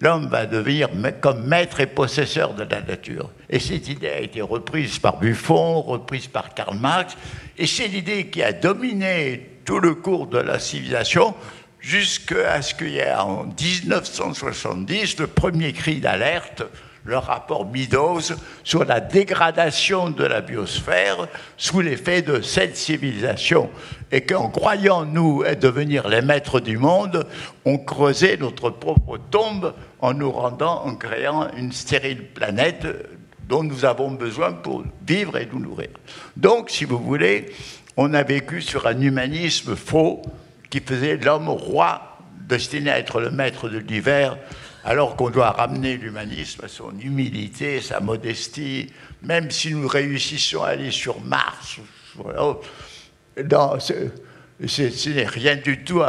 E: l'homme va devenir comme maître et possesseur de la nature. Et cette idée a été reprise par Buffon, reprise par Karl Marx, et c'est l'idée qui a dominé tout le cours de la civilisation jusqu'à ce qu'il y ait en 1970 le premier cri d'alerte le rapport Meadows sur la dégradation de la biosphère sous l'effet de cette civilisation. Et qu'en croyant, nous, devenir les maîtres du monde, on creusait notre propre tombe en nous rendant, en créant une stérile planète dont nous avons besoin pour vivre et nous nourrir. Donc, si vous voulez, on a vécu sur un humanisme faux qui faisait l'homme roi destiné à être le maître de l'hiver alors qu'on doit ramener l'humanisme à son humilité, sa modestie, même si nous réussissons à aller sur Mars. ce n'est rien du tout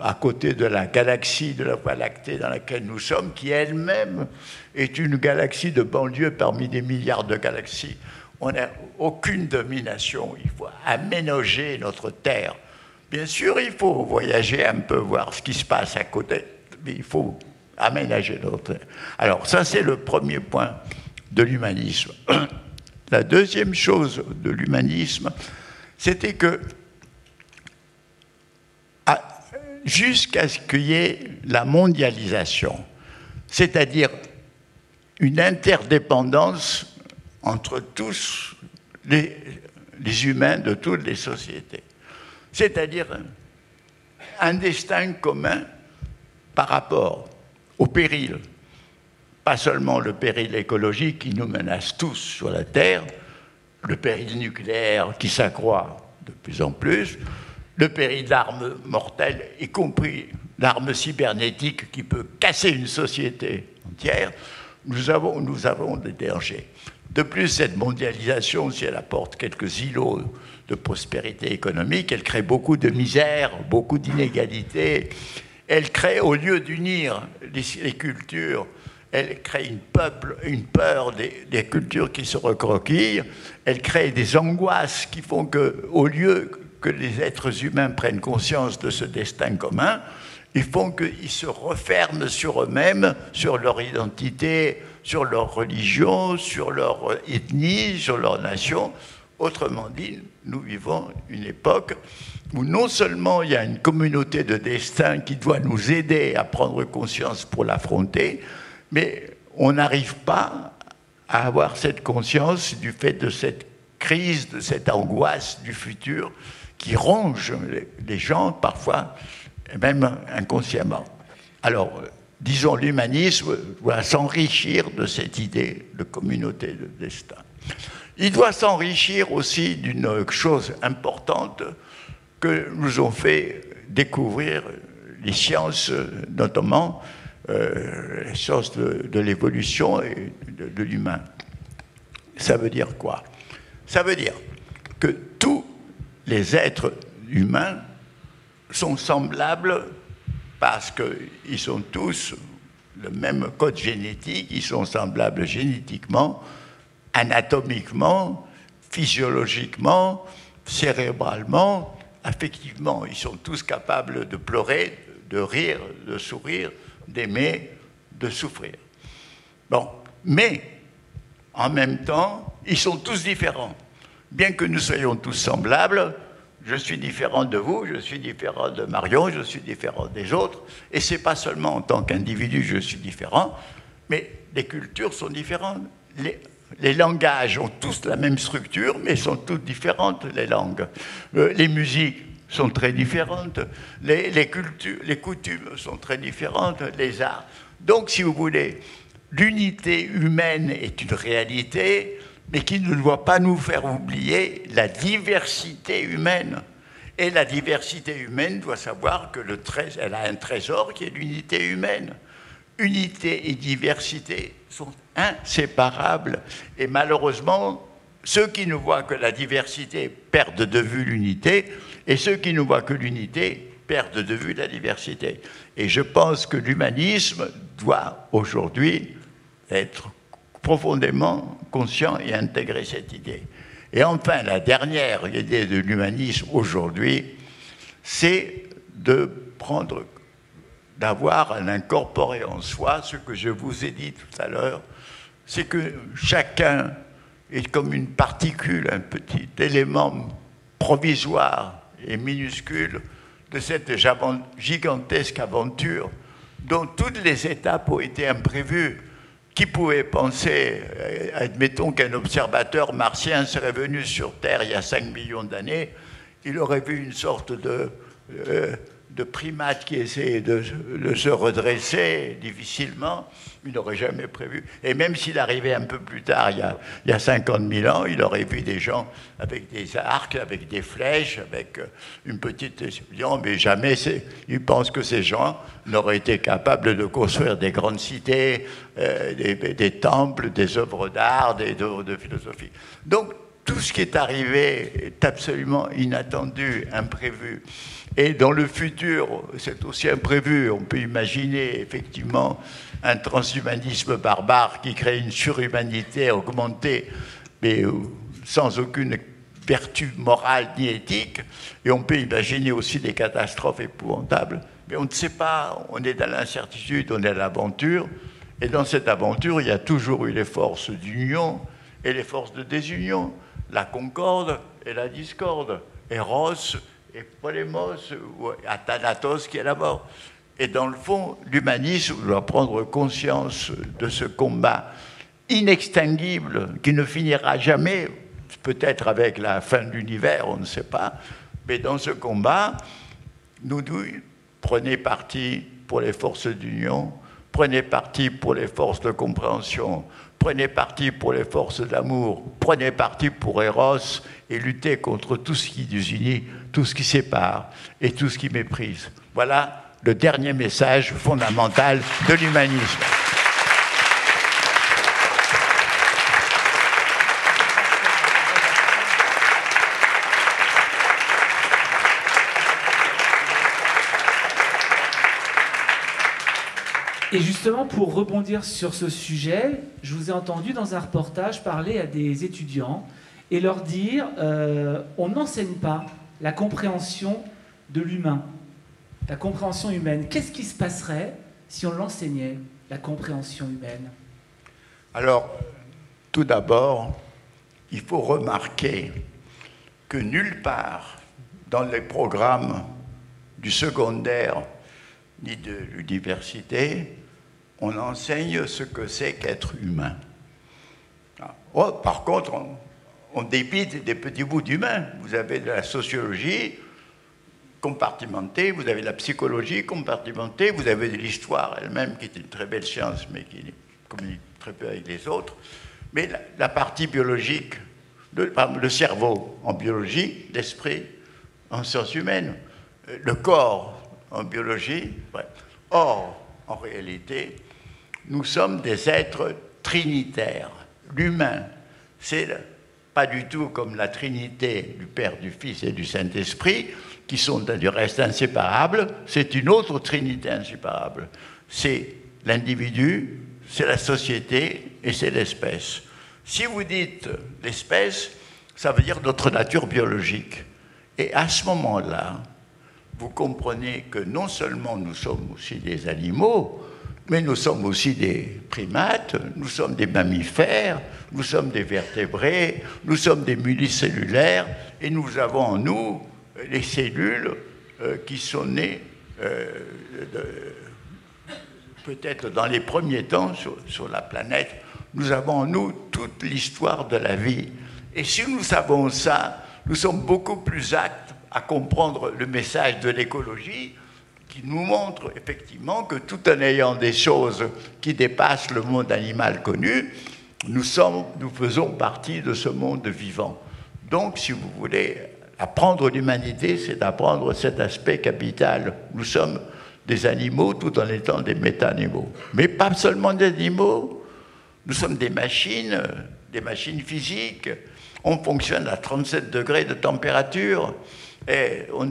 E: à, côté de la galaxie de la Voie lactée dans laquelle nous sommes, qui elle-même est une galaxie de banlieue parmi des milliards de galaxies. On n'a aucune domination. Il faut aménager notre Terre. Bien sûr, il faut voyager un peu, voir ce qui se passe à côté, mais il faut aménager notre. Alors, ça, c'est le premier point de l'humanisme. La deuxième chose de l'humanisme, c'était que jusqu'à ce qu'il y ait la mondialisation, c'est-à-dire une interdépendance entre tous les, humains de toutes les sociétés. C'est-à-dire un destin commun par rapport au péril, pas seulement le péril écologique qui nous menace tous sur la Terre, le péril nucléaire qui s'accroît de plus en plus, le péril d'armes mortelles, y compris l'arme cybernétique qui peut casser une société entière, nous avons, nous des dangers. De plus, cette mondialisation, si elle apporte quelques îlots de prospérité économique, elle crée beaucoup de misère, beaucoup d'inégalités. Elle crée, au lieu d'unir les, cultures, elle crée une, peuple, une peur des, des, cultures qui se recroquillent. Elle crée des angoisses qui font que, au lieu que les êtres humains prennent conscience de ce destin commun, ils font qu'ils se referment sur eux-mêmes, sur leur identité, sur leur religion, sur leur ethnie, sur leur nation. Autrement dit, nous vivons une époque où non seulement il y a une communauté de destin qui doit nous aider à prendre conscience pour l'affronter, mais on n'arrive pas à avoir cette conscience du fait de cette crise, de cette angoisse du futur qui ronge les gens parfois, même inconsciemment. Alors, disons, l'humanisme doit s'enrichir de cette idée de communauté de destin. Il doit s'enrichir aussi d'une chose importante que nous ont fait découvrir les sciences, notamment euh, les sciences de, l'évolution et de l'humain. Ça veut dire quoi? Ça veut dire que tous les êtres humains sont semblables parce qu'ils sont tous le même code génétique, ils sont semblables génétiquement, anatomiquement, physiologiquement, cérébralement, affectivement. Ils sont tous capables de pleurer, de rire, de sourire, d'aimer, de souffrir. Bon, mais en même temps, ils sont tous différents. Bien que nous soyons tous semblables, je suis différent de vous, je suis différent de Marion, je suis différent des autres. Et ce n'est pas seulement en tant qu'individu je suis différent, mais les cultures sont différentes. Les, langages ont tous la même structure, mais sont toutes différentes, les langues. Euh, les musiques sont très différentes, les coutumes sont très différentes, les arts. Donc, si vous voulez, l'unité humaine est une réalité, mais qui ne doit pas nous faire oublier la diversité humaine. Et la diversité humaine doit savoir que le elle a un trésor qui est l'unité humaine. Unité et diversité sont inséparables. Et malheureusement, ceux qui ne voient que la diversité perdent de vue l'unité, et ceux qui ne voient que l'unité perdent de vue la diversité. Et je pense que l'humanisme doit aujourd'hui être profondément conscient et intégrer cette idée. Et enfin, la dernière idée de l'humanisme aujourd'hui, c'est de prendre, d'avoir à l'incorporer en soi ce que je vous ai dit tout à l'heure, c'est que chacun est comme une particule, un petit élément provisoire et minuscule de cette gigantesque aventure dont toutes les étapes ont été imprévues qui pouvait penser, euh, admettons qu'un observateur martien serait venu sur Terre il y a 5 millions d'années, il aurait vu une sorte de, euh, de primate qui essayait de, se redresser difficilement, il n'aurait jamais prévu. Et même s'il arrivait un peu plus tard, il y, a, il y a 50 000 ans, il aurait vu des gens avec des arcs, avec des flèches, avec euh, une petite mais jamais il pense que ces gens n'auraient été capables de construire des grandes cités, euh, des, temples, des œuvres d'art, des œuvres de philosophie. Donc, tout ce qui est arrivé est absolument inattendu, imprévu. Et dans le futur, c'est aussi imprévu. On peut imaginer effectivement un transhumanisme barbare qui crée une surhumanité augmentée, mais euh, sans aucune vertu morale ni éthique. Et on peut imaginer aussi des catastrophes épouvantables. Mais on ne sait pas, on est dans l'incertitude, on est à l'aventure. Et dans cette aventure, il y a toujours eu les forces d'union et les forces de désunion, la concorde et la discorde, Eros et Polémos, ou Athanatos qui est la mort. Et dans le fond, l'humanisme doit prendre conscience de ce combat inextinguible qui ne finira jamais, peut-être avec la fin de l'univers, on ne sait pas. Mais dans ce combat, nous, nous prenez parti pour les forces d'union, prenez parti pour les forces de compréhension, prenez parti pour les forces d'amour, prenez parti pour Eros et luttez contre tout ce qui désunit, tout ce qui sépare et tout ce qui méprise. Voilà le dernier message fondamental de l'humanisme.
D: Et justement, pour rebondir sur ce sujet, je vous ai entendu dans un reportage parler à des étudiants et leur dire euh, on n'enseigne pas la compréhension de l'humain, la compréhension humaine. Qu'est-ce qui se passerait si on l'enseignait, la compréhension humaine?
E: Alors, tout d'abord, il faut remarquer que nulle part dans les programmes du secondaire ni de l'université, on enseigne ce que c'est qu'être humain. Ah. Oh, par contre, on, débite des petits bouts d'humain. Vous avez de la sociologie compartimentée, vous avez de la psychologie compartimentée, vous avez de l'histoire elle-même, qui est une très belle science, mais qui communique très peu avec les autres. Mais la, partie biologique, le, le cerveau en biologie, l'esprit en sciences humaines, euh, le corps en biologie. Or, en réalité, nous sommes des êtres trinitaires. L'humain, c'est pas du tout comme la Trinité du Père, du Fils et du Saint-Esprit, qui sont du reste inséparables, c'est une autre Trinité inséparable. C'est l'individu, c'est la société et c'est l'espèce. Si vous dites l'espèce, ça veut dire notre nature biologique. Et à ce moment-là, vous comprenez que non seulement nous sommes aussi des animaux, mais nous sommes aussi des primates, nous sommes des mammifères, nous sommes des vertébrés, nous sommes des multicellulaires, et nous avons en nous les cellules euh, qui sont nées euh, peut-être dans les premiers temps sur, sur, la planète. Nous avons en nous toute l'histoire de la vie. Et si nous savons ça, nous sommes beaucoup plus actes à comprendre le message de l'écologie qui nous montre effectivement que tout en ayant des choses qui dépassent le monde animal connu, nous, sommes, nous faisons partie de ce monde vivant. Donc, si vous voulez, apprendre l'humanité, c'est apprendre cet aspect capital. Nous sommes des animaux tout en étant des méta-animaux. Mais pas seulement des animaux, nous sommes des machines, des machines physiques. On fonctionne à 37 degrés de température. Et on,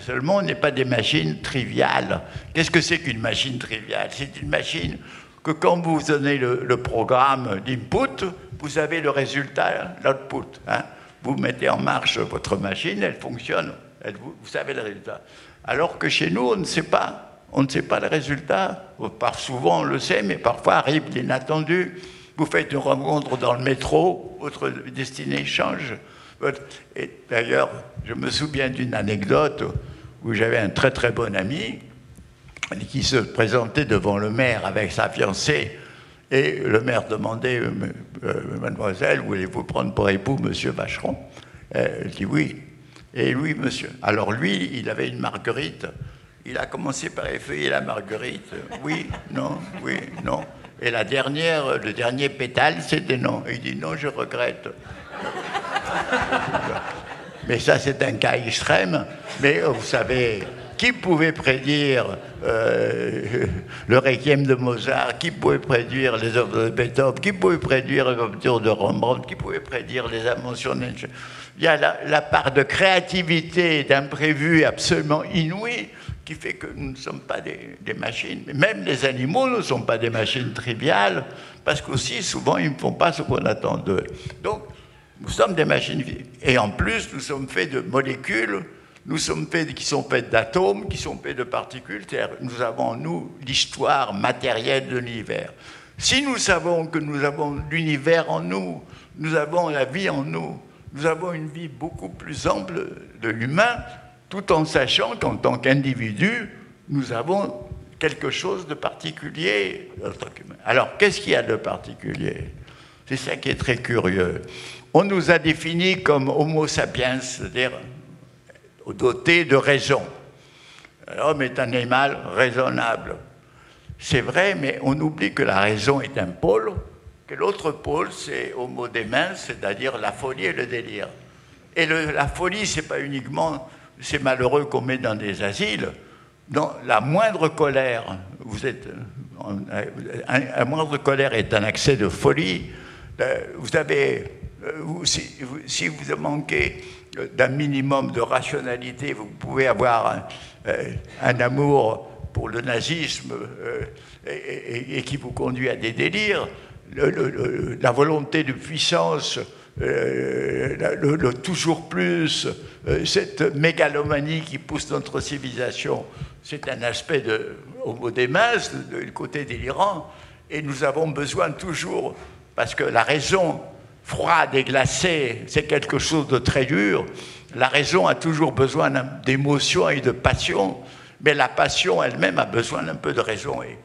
E: seulement, on n'est pas des machines triviales. Qu'est-ce que c'est qu'une machine triviale? C'est une machine que quand vous donnez le, programme d'input, vous avez le résultat, l'output. Hein. Vous mettez en marche votre machine, elle fonctionne, vous, savez le résultat. Alors que chez nous, on ne sait pas. On ne sait pas le résultat. Par souvent, on le sait, mais parfois arrive l'inattendu. Vous faites une rencontre dans le métro, votre destinée change. D'ailleurs, je me souviens d'une anecdote où j'avais un très très bon ami qui se présentait devant le maire avec sa fiancée. Et le maire demandait, euh, euh, mademoiselle, voulez-vous prendre pour époux monsieur Vacheron? Elle dit oui. Et oui, monsieur. Alors lui, il avait une marguerite. Il a commencé par effeuiller la marguerite. Oui, non, oui, non. Et la dernière, le dernier pétale, c'était non. Il dit non, je regrette. Mais ça, c'est un cas extrême. Mais euh, vous savez, qui pouvait prédire euh, le requiem de Mozart? Qui pouvait prédire les œuvres de Beethoven? Qui pouvait prédire l'ouverture de Rembrandt? Qui pouvait prédire les inventions d'Einstein Il y a la, part de créativité et d'imprévu absolument inouïe qui fait que nous ne sommes pas des, des, machines. Même les animaux ne sont pas des machines triviales, parce qu'aussi, souvent, ils ne font pas ce qu'on attend d'eux. Donc, nous sommes des machines vives. Et en plus, nous sommes faits de molécules, nous sommes faits, qui sont faits d'atomes, qui sont faits de particules. Nous avons, nous, l'histoire matérielle de l'univers. Si nous savons que nous avons l'univers en nous, nous avons la vie en nous, nous avons une vie beaucoup plus ample de l'humain, tout en sachant qu'en tant qu'individu, nous avons quelque chose de particulier. Alors, qu'est-ce qu'il y a de particulier? C'est ça qui est très curieux on nous a définis comme Homo sapiens, c'est-à-dire doté de raison. L'homme est un animal raisonnable. C'est vrai, mais on oublie que la raison est un pôle, que l'autre pôle, c'est Homo mains, c'est-à-dire la folie et le délire. Et la folie, c'est pas uniquement ces malheureux qu'on met dans des asiles. La moindre colère, vous êtes, un, moindre colère est un accès de folie. Euh, vous avez, euh, si, vous manquez d'un minimum de rationalité, vous pouvez avoir euh, un, amour pour le nazisme et, qui vous conduit à des délires. la volonté de puissance euh, le, toujours plus, euh, cette mégalomanie qui pousse notre civilisation, c'est un aspect de homo des masses, du côté délirant, et nous avons besoin toujours, parce que la raison froide et glacée, c'est quelque chose de très dur, la raison a toujours besoin d'émotion et de passion, mais la passion elle-même a besoin d'un peu de raison. Et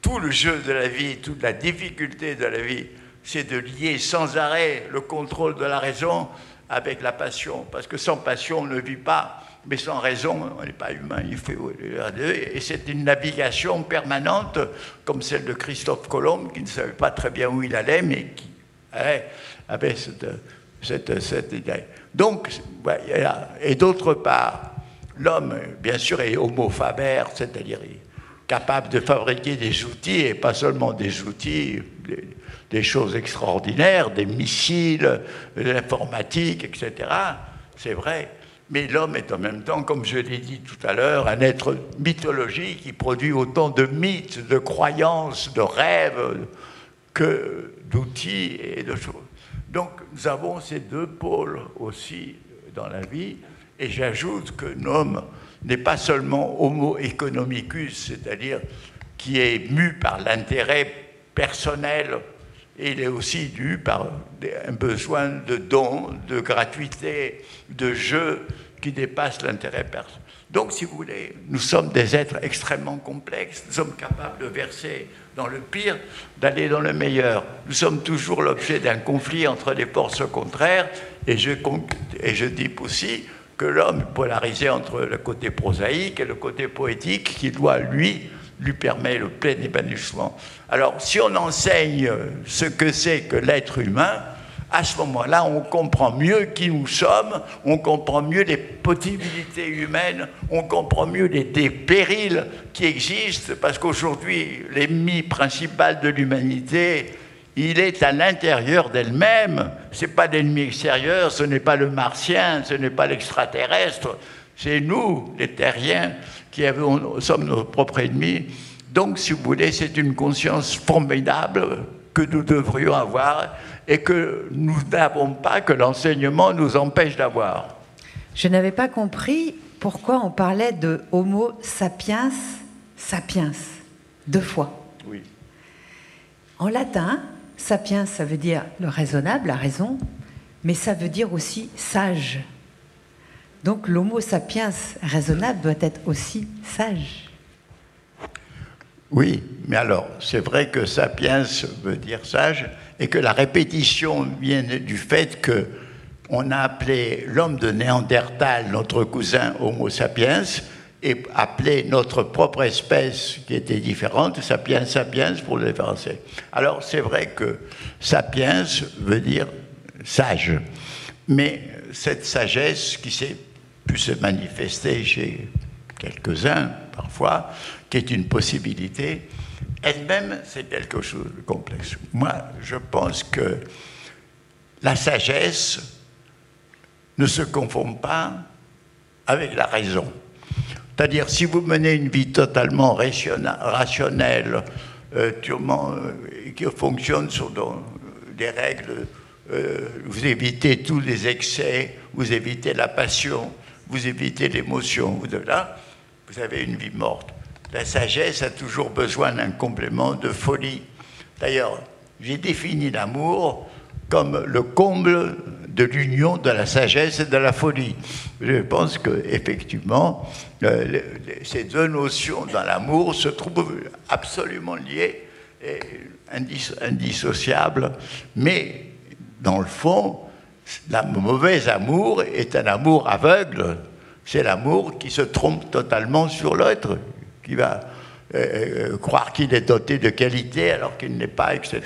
E: tout le jeu de la vie, toute la difficulté de la vie, c'est de lier sans arrêt le contrôle de la raison avec la passion. Parce que sans passion, on ne vit pas, mais sans raison, on n'est pas humain. Il fait et c'est une navigation permanente, comme celle de Christophe Colomb, qui ne savait pas très bien où il allait, mais qui avait cette, cette, idée. Donc, et d'autre part, l'homme, bien sûr, est homo faber, c'est-à-dire capable de fabriquer des outils, et pas seulement des outils, des choses extraordinaires, des missiles, de l'informatique, etc. C'est vrai. Mais l'homme est en même temps, comme je l'ai dit tout à l'heure, un être mythologique qui produit autant de mythes, de croyances, de rêves que d'outils et de choses. Donc nous avons ces deux pôles aussi dans la vie. Et j'ajoute que l'homme n'est pas seulement homo economicus, c'est-à-dire qui est mu par l'intérêt personnel et il est aussi dû par un besoin de dons, de gratuité, de jeu qui dépasse l'intérêt personnel. Donc, si vous voulez, nous sommes des êtres extrêmement complexes. Nous sommes capables de verser dans le pire, d'aller dans le meilleur. Nous sommes toujours l'objet d'un conflit entre des forces contraires. Et je, et je dis aussi que l'homme polarisé entre le côté prosaïque et le côté poétique qui doit, lui, lui permet le plein épanouissement. Alors, si on enseigne ce que c'est que l'être humain, à ce moment-là, on comprend mieux qui nous sommes, on comprend mieux les possibilités humaines, on comprend mieux les, périls qui existent, parce qu'aujourd'hui, l'ennemi principal de l'humanité, il est à l'intérieur d'elle-même. Ce n'est pas l'ennemi extérieur, ce n'est pas le martien, ce n'est pas l'extraterrestre, c'est nous, les terriens, qui sommes nos propres ennemis. Donc, si vous voulez, c'est une conscience formidable que nous devrions avoir et que nous n'avons pas, que l'enseignement nous empêche d'avoir.
C: Je n'avais pas compris pourquoi on parlait de Homo sapiens sapiens, deux fois.
E: Oui.
C: En latin, sapiens, ça veut dire le raisonnable, la raison, mais ça veut dire aussi sage. Donc l'homo sapiens raisonnable doit être aussi sage.
E: Oui, mais alors, c'est vrai que sapiens veut dire sage et que la répétition vient du fait que on a appelé l'homme de Néandertal, notre cousin Homo sapiens, et appelé notre propre espèce qui était différente, sapiens sapiens pour le différencier. Alors c'est vrai que sapiens veut dire sage, mais cette sagesse qui s'est pu se manifester chez quelques-uns parfois, qui est une possibilité, elle-même, c'est quelque chose de complexe. Moi, je pense que la sagesse ne se confond pas avec la raison. C'est-à-dire, si vous menez une vie totalement rationnelle, euh, euh, qui fonctionne sur des règles, euh, vous évitez tous les excès, vous évitez la passion, vous évitez l'émotion, vous, là, vous avez une vie morte. La sagesse a toujours besoin d'un complément de folie. D'ailleurs, j'ai défini l'amour comme le comble de l'union de la sagesse et de la folie. Je pense qu'effectivement, euh, ces deux notions dans l'amour se trouvent absolument liées et indissociables, mais dans le fond, Le mauvais amour est un amour aveugle. C'est l'amour qui se trompe totalement sur l'autre, qui va euh, euh, croire qu'il est doté de qualité alors qu'il n'est pas, etc.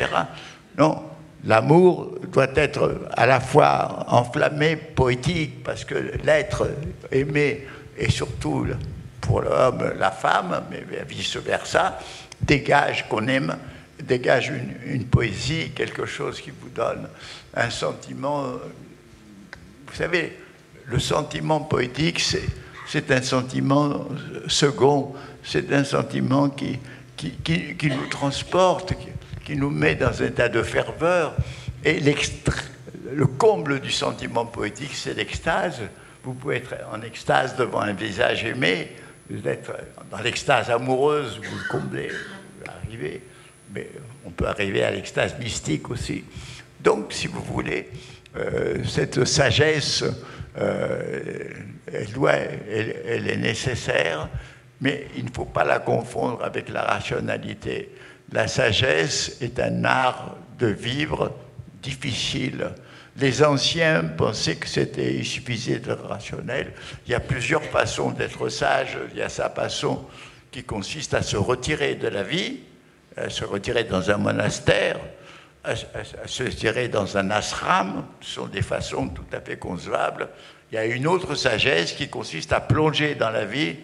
E: Non, l'amour doit être à la fois enflammé, poétique, parce que l'être aimé, et surtout pour l'homme, la femme, mais vice-versa, dégage qu'on aime, dégage une, poésie, quelque chose qui vous donne un sentiment. Vous savez, le sentiment poétique, c'est un sentiment second c'est un sentiment qui, qui, nous transporte, qui, nous met dans un état de ferveur. Et le comble du sentiment poétique, c'est l'extase. Vous pouvez être en extase devant un visage aimé, vous êtes dans l'extase amoureuse, vous le comblez, vous arrivez, mais on peut arriver à l'extase mystique aussi. Donc, si vous voulez, euh, cette sagesse, euh, elle, est nécessaire, mais il ne faut pas la confondre avec la rationalité. La sagesse est un art de vivre difficile. Les anciens pensaient que c'était suffisait d'être rationnel. Il y a plusieurs façons d'être sage. Il y a sa façon qui consiste à se retirer de la vie, à se retirer dans un monastère, à, se retirer dans un ashram. Sont des façons tout à fait concevables. Il y a une autre sagesse qui consiste à plonger dans la vie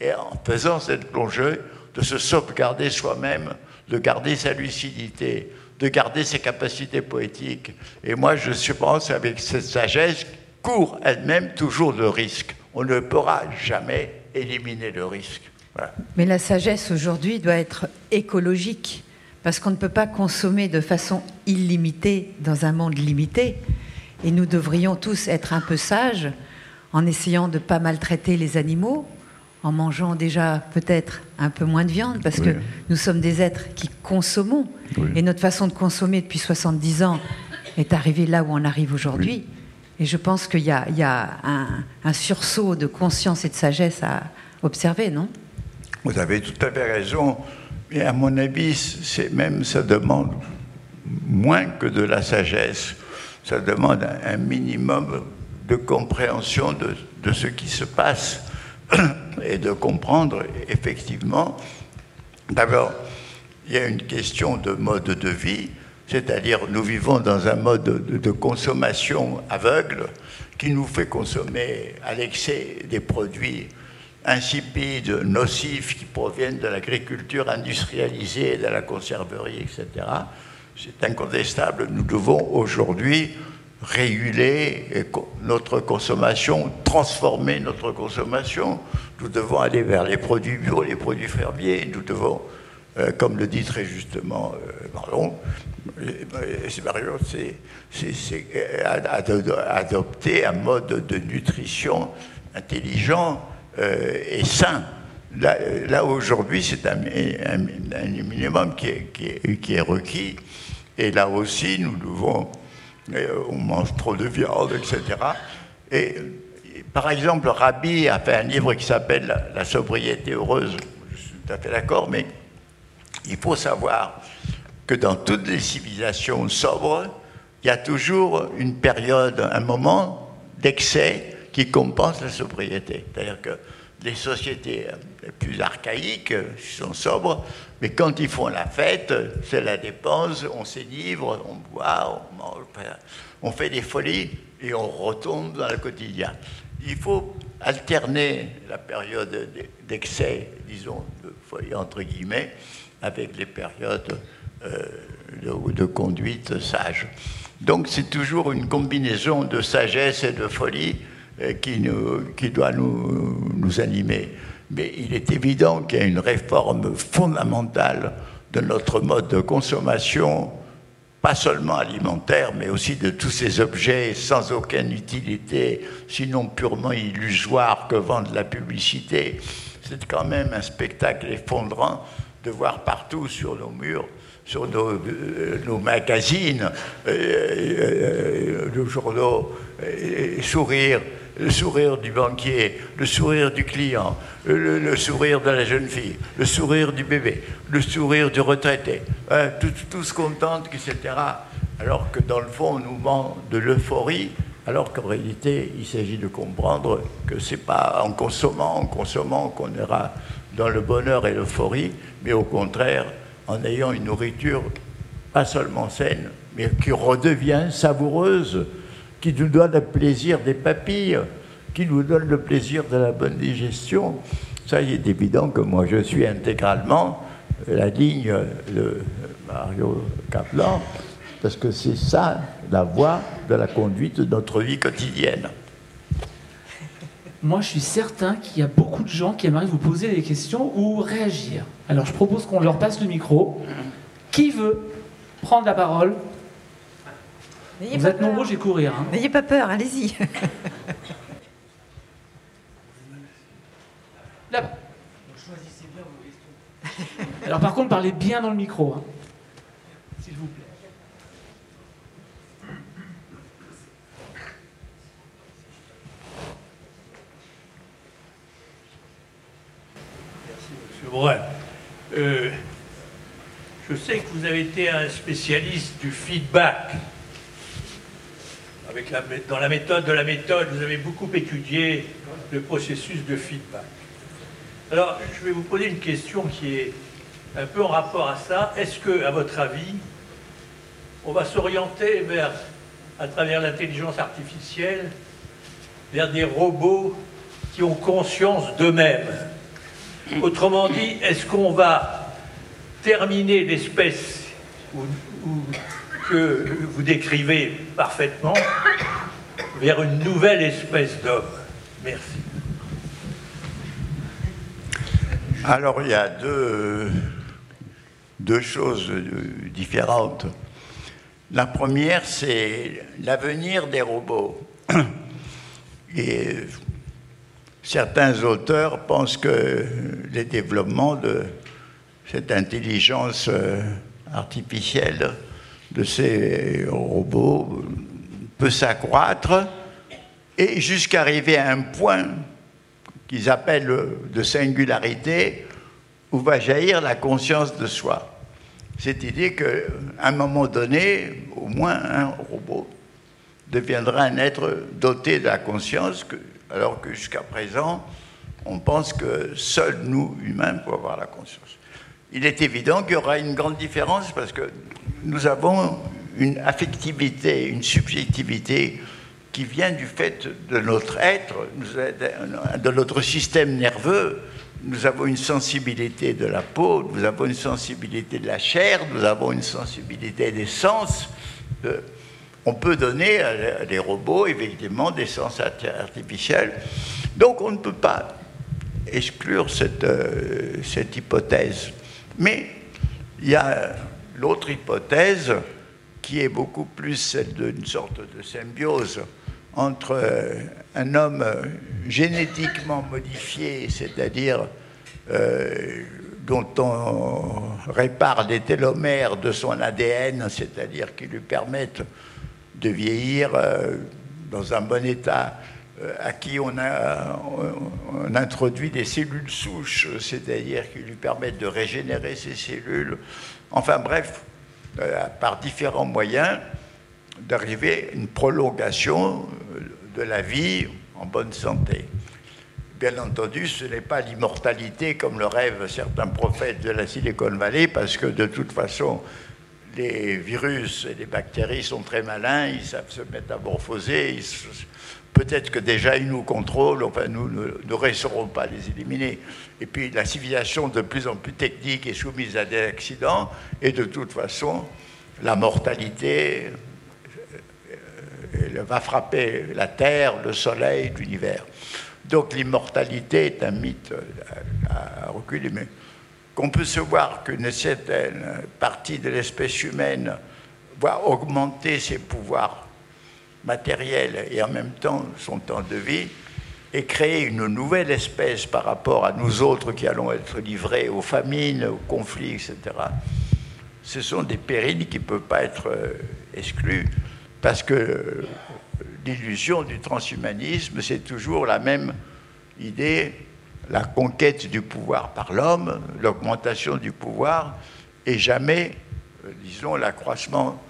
E: et en faisant cette plongée, de se sauvegarder soi-même, de garder sa lucidité, de garder ses capacités poétiques. Et moi, je pense avec cette sagesse court elle-même toujours le risque. On ne pourra jamais éliminer le risque.
C: Mais la sagesse aujourd'hui doit être écologique, parce qu'on ne peut pas consommer de façon illimitée dans un monde limité. Et nous devrions tous être un peu sages en essayant de ne pas maltraiter les animaux, en mangeant déjà peut-être un peu moins de viande, parce que nous sommes des êtres qui consommons. Et notre façon de consommer depuis 70 ans est arrivée là où on arrive aujourd'hui. Et je pense qu'il y a, un, sursaut de conscience et de sagesse à observer, non?
E: Vous avez tout à fait raison. Et à mon avis, c'est même ça demande moins que de la sagesse. Ça demande un, minimum de compréhension de ce qui se passe et de comprendre effectivement, d'abord, il y a une question de mode de vie, c'est-à-dire nous vivons dans un mode de, consommation aveugle qui nous fait consommer à l'excès des produits insipides, nocifs, qui proviennent de l'agriculture industrialisée, de la conserverie, etc. C'est incontestable. Nous devons aujourd'hui réguler notre consommation, transformer notre consommation. Nous devons aller vers les produits bio, les produits fermiers. Nous devons, euh, comme le dit très justement euh, c'est adopter un mode de nutrition intelligent euh, et sain. Là, aujourd'hui, c'est un, minimum qui est, qui, est, qui est requis. Et là aussi, nous devons euh, on mange trop de viande, etc. Et, par exemple, Rabbi a fait un livre qui s'appelle La sobriété heureuse. Je suis tout à fait d'accord, mais il faut savoir que dans toutes les civilisations sobres, il y a toujours une période, un moment d'excès qui compense la sobriété. C'est-à-dire que les sociétés les plus archaïques sont sobres, mais quand ils font la fête, c'est la dépense, on s'énivre, on boit, on mange, on fait des folies et on retombe dans le quotidien. Il faut alterner la période d'excès, disons, de folie entre guillemets, avec les périodes euh, de, conduite sage. Donc c'est toujours une combinaison de sagesse et de folie euh, qui, nous, qui doit nous, nous animer. Mais il est évident qu'il y a une réforme fondamentale de notre mode de consommation, pas seulement alimentaire, mais aussi de tous ces objets sans aucune utilité, sinon purement illusoire que vendent la publicité. C'est quand même un spectacle effondrant de voir partout sur nos murs, sur nos, euh, magazines, euh, euh, nos journaux, sourire le sourire du banquier, le sourire du client, le, sourire de la jeune fille, le sourire du bébé, le sourire du retraité, hein, tous contents, etc. alors que dans le fond, on nous ment de l'euphorie, alors qu'en réalité, il s'agit de comprendre que ce n'est pas en consommant, en consommant qu'on ira dans le bonheur et l'euphorie, mais au contraire, en ayant une nourriture pas seulement saine, mais qui redevient savoureuse, qui nous donne le plaisir des papilles, qui nous donne le plaisir de la bonne digestion. Ça, il est évident que moi, je suis intégralement la ligne de Mario Kaplan, parce que c'est ça la voie de la conduite de notre vie quotidienne.
D: Moi, je suis certain qu'il y a beaucoup de gens qui aimeraient vous poser des questions ou réagir. Alors, je propose qu'on leur passe le micro. Qui veut prendre la parole Vous êtes nombreux, j'ai courir. Hein.
C: N'ayez pas peur, allez-y.
D: Là-bas. Alors, par contre, parlez bien dans le micro. Hein. S'il vous plaît.
F: Euh, je sais que vous avez été un spécialiste du feedback. Dans la méthode de la méthode, vous avez beaucoup étudié le processus de feedback. Alors, je vais vous poser une question qui est un peu en rapport à ça. Est-ce que, à votre avis, on va s'orienter vers, à travers l'intelligence artificielle, vers des robots qui ont conscience d'eux-mêmes? Autrement dit, est-ce qu'on va terminer l'espèce que vous décrivez parfaitement vers une nouvelle espèce d'homme Merci.
E: Alors il y a deux, deux choses différentes. La première, c'est l'avenir des robots. Et certains auteurs pensent que le développement de cette intelligence euh, artificielle, de ces robots, peut s'accroître et jusqu'à arriver à un point qu'ils appellent de singularité où va jaillir la conscience de soi. Cette idée qu'à un moment donné, au moins un robot deviendra un être doté de la conscience alors que jusqu'à présent, on pense que seuls nous, humains, pouvons avoir la conscience. Il est évident qu'il y aura une grande différence parce que nous avons une affectivité, une subjectivité qui vient du fait de notre être, de notre système nerveux. Nous avons une sensibilité de la peau, nous avons une sensibilité de la chair, nous avons une sensibilité des sens. De, on peut donner à des robots, effectivement, des sens artificiels. Donc on ne peut pas exclure cette, euh, cette hypothèse. Mais il y a l'autre hypothèse qui est beaucoup plus celle d'une sorte de symbiose entre un homme génétiquement modifié, c'est-à-dire euh, dont on répare des télomères de son ADN, c'est-à-dire qui lui permettent de vieillir euh, dans un bon état, à qui on, a, on, introduit des cellules souches, c'est-à-dire qui lui permettent de régénérer ses cellules. Enfin bref, euh, par différents moyens, d'arriver à une prolongation de la vie en bonne santé. Bien entendu, ce n'est pas l'immortalité comme le rêvent certains prophètes de la Silicon Valley, parce que de toute façon, les virus et les bactéries sont très malins, ils savent se métamorphoser, peut-être que déjà ils nous contrôlent, enfin nous ne réussirons pas à les éliminer. Et puis la civilisation de plus en plus technique est soumise à des accidents, et de toute façon, la mortalité euh, va frapper la Terre, le Soleil, l'univers. Donc l'immortalité est un mythe à reculer. Mais qu'on peut se voir qu'une certaine partie de l'espèce humaine va augmenter ses pouvoirs matériels et en même temps son temps de vie et créer une nouvelle espèce par rapport à nous autres qui allons être livrés aux famines, aux conflits, etc. Ce sont des périls qui ne peuvent pas être euh, exclus parce que l'illusion du transhumanisme, c'est toujours la même idée la conquête du pouvoir par l'homme, l'augmentation du pouvoir, et jamais, euh, disons, l'accroissement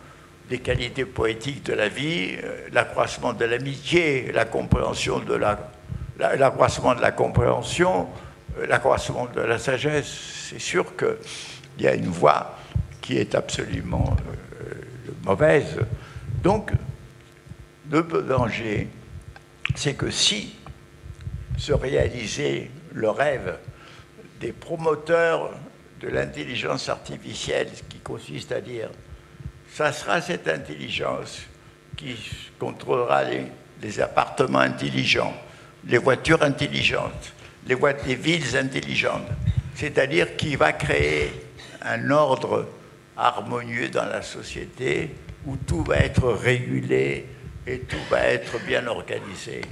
E: les qualités poétiques de la vie, euh, l'accroissement de l'amitié, la compréhension de la, l'accroissement de la compréhension, euh, l'accroissement de la sagesse. C'est sûr qu'il y a une voie qui est absolument euh, mauvaise. Donc, le danger, c'est que si se réalisait le rêve des promoteurs de l'intelligence artificielle, qui consiste à dire, ça sera cette intelligence qui contrôlera les, appartements intelligents, les voitures intelligentes, les, les villes intelligentes, c'est-à-dire qui va créer un ordre harmonieux dans la société où tout va être régulé et tout va être bien organisé.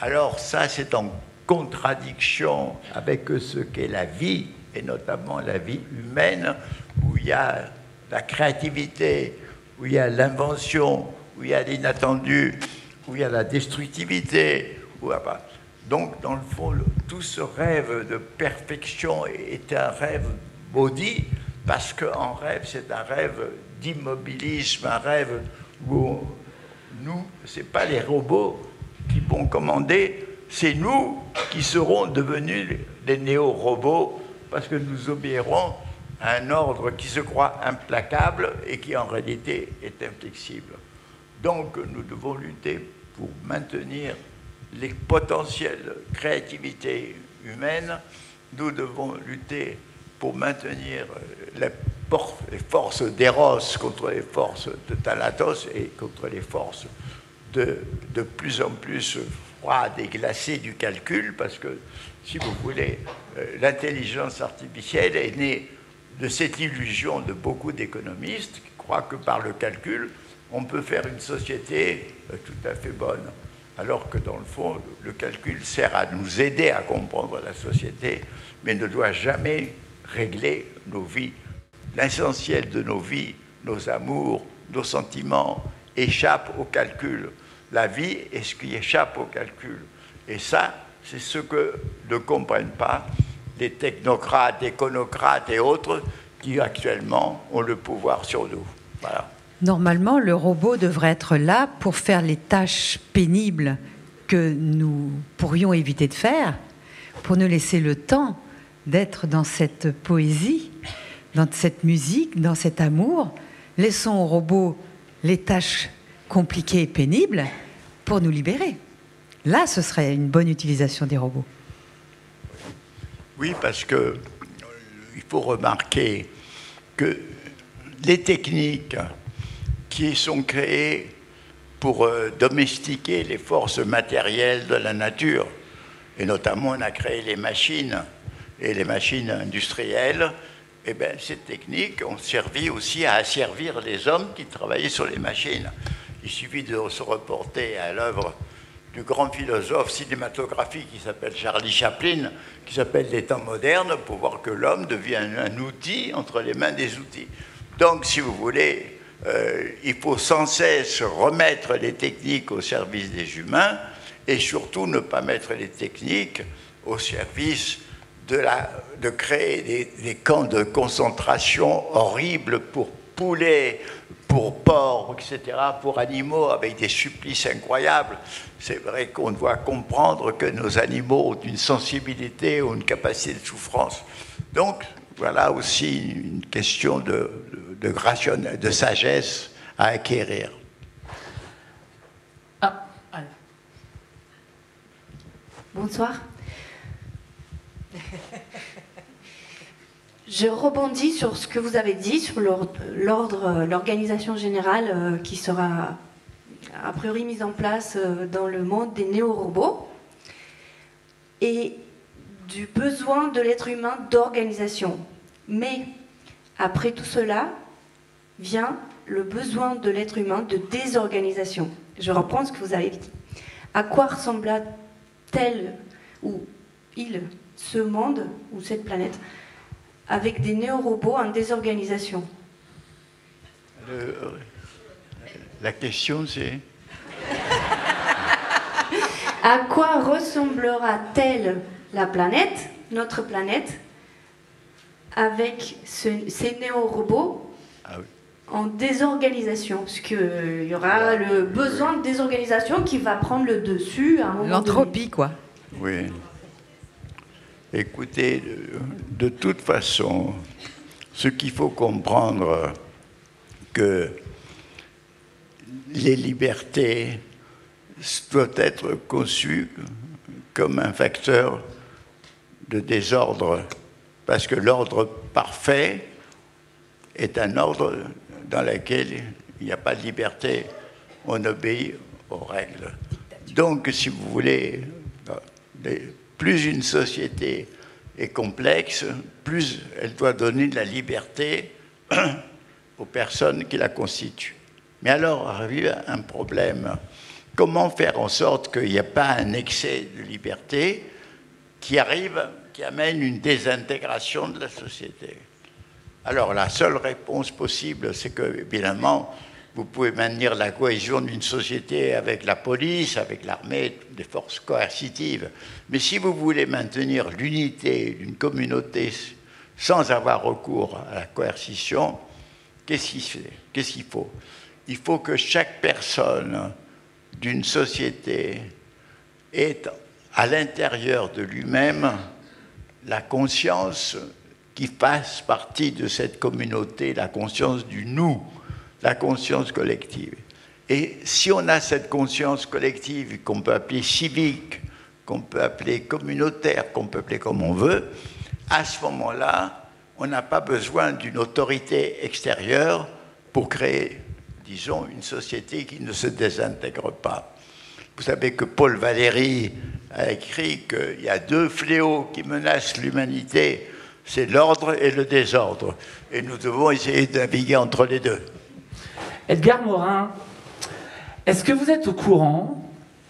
E: Alors ça, c'est en contradiction avec ce qu'est la vie, et notamment la vie humaine, où il y a la créativité, où il y a l'invention, où il y a l'inattendu, où il y a la destructivité. Donc, dans le fond, tout ce rêve de perfection est un rêve maudit, parce qu'en rêve, c'est un rêve d'immobilisme, un rêve où nous, ce n'est pas les robots qui vont commander, c'est nous qui serons devenus des néo-robots parce que nous obéirons un ordre qui se croit implacable et qui en réalité est inflexible. Donc nous devons lutter pour maintenir les potentiels créativité humaine, nous devons lutter pour maintenir les forces d'Eros contre les forces de Thanatos et contre les forces de, de plus en plus froides et glacées du calcul, parce que, si vous voulez, euh, l'intelligence artificielle est née de cette illusion de beaucoup d'économistes qui croient que par le calcul, on peut faire une société euh, tout à fait bonne, alors que dans le fond, le calcul sert à nous aider à comprendre la société, mais ne doit jamais régler nos vies. L'essentiel de nos vies, nos amours, nos sentiments, échappent au calcul la vie est ce qui échappe au calcul. Et ça, c'est ce que ne comprennent pas les technocrates, éconocrates et autres qui actuellement ont le pouvoir sur nous.
C: Normalement, le robot devrait être là pour faire les tâches pénibles que nous pourrions éviter de faire, pour nous laisser le temps d'être dans cette poésie, dans cette musique, dans cet amour. Laissons au robot les tâches compliquées et pénibles pour nous libérer. Là, ce serait une bonne utilisation des robots.
E: Oui, parce que euh, il faut remarquer que les techniques qui sont créées pour euh, domestiquer les forces matérielles de la nature, et notamment on a créé les machines et les machines industrielles, eh bien, ces techniques ont servi aussi à asservir les hommes qui travaillaient sur les machines. Il suffit de se reporter à l'œuvre du grand philosophe cinématographique qui s'appelle Charlie Chaplin, qui s'appelle Les temps modernes, pour voir que l'homme devient un outil entre les mains des outils. Donc, si vous voulez, euh, il faut sans cesse remettre les techniques au service des humains et surtout ne pas mettre les techniques au service de, la, de créer des, des camps de concentration horribles pour poulets, pour porcs, etc., pour animaux, avec des supplices incroyables. C'est vrai qu'on doit comprendre que nos animaux ont une sensibilité ou une capacité de souffrance. Donc, voilà aussi une question de, de, de sagesse à acquérir.
G: Ah, Bonsoir. Je rebondis sur ce que vous avez dit sur l'ordre, l'organisation générale euh, qui sera a priori mise en place euh, dans le monde des néo-robots et du besoin de l'être humain d'organisation. Mais après tout cela vient le besoin de l'être humain de désorganisation. Je reprends ce que vous avez dit. À quoi ressembla-t-elle ou il, ce monde ou cette planète? Avec des néo-robots en désorganisation.
E: La question c'est
G: À quoi ressemblera-t-elle la planète, notre planète, avec ces néo-robots
E: ah
G: en désorganisation, parce qu'il y aura le besoin de désorganisation qui va prendre le dessus à un moment
C: L'entropie, quoi.
E: Oui. Écoutez, de, toute façon, ce qu'il faut comprendre, que les libertés doivent être conçues comme un facteur de désordre, parce que l'ordre parfait est un ordre dans lequel il n'y a pas de liberté, on obéit aux règles. Donc, si vous voulez, plus une société est complexe, plus elle doit donner de la liberté aux personnes qui la constituent. Mais alors arrive un problème. Comment faire en sorte qu'il n'y ait pas un excès de liberté qui arrive, qui amène une désintégration de la société? Alors la seule réponse possible, c'est que, évidemment, vous pouvez maintenir la cohésion d'une société avec la police, avec l'armée, des forces coercitives. Mais si vous voulez maintenir l'unité d'une communauté sans avoir recours à la coercition, qu'est-ce qu'il faut? Il faut que chaque personne d'une société ait à l'intérieur de lui-même la conscience qui fasse partie de cette communauté, la conscience du nous, la conscience collective. Et si on a cette conscience collective qu'on peut appeler civique, qu'on peut appeler communautaire, qu'on peut appeler comme on veut, à ce moment-là, on n'a pas besoin d'une autorité extérieure pour créer, disons, une société qui ne se désintègre pas. Vous savez que Paul Valéry a écrit qu'il y a deux fléaux qui menacent l'humanité, c'est l'ordre et le désordre. Et nous devons essayer de naviguer entre les deux.
D: Edgar Morin, est-ce que vous êtes au courant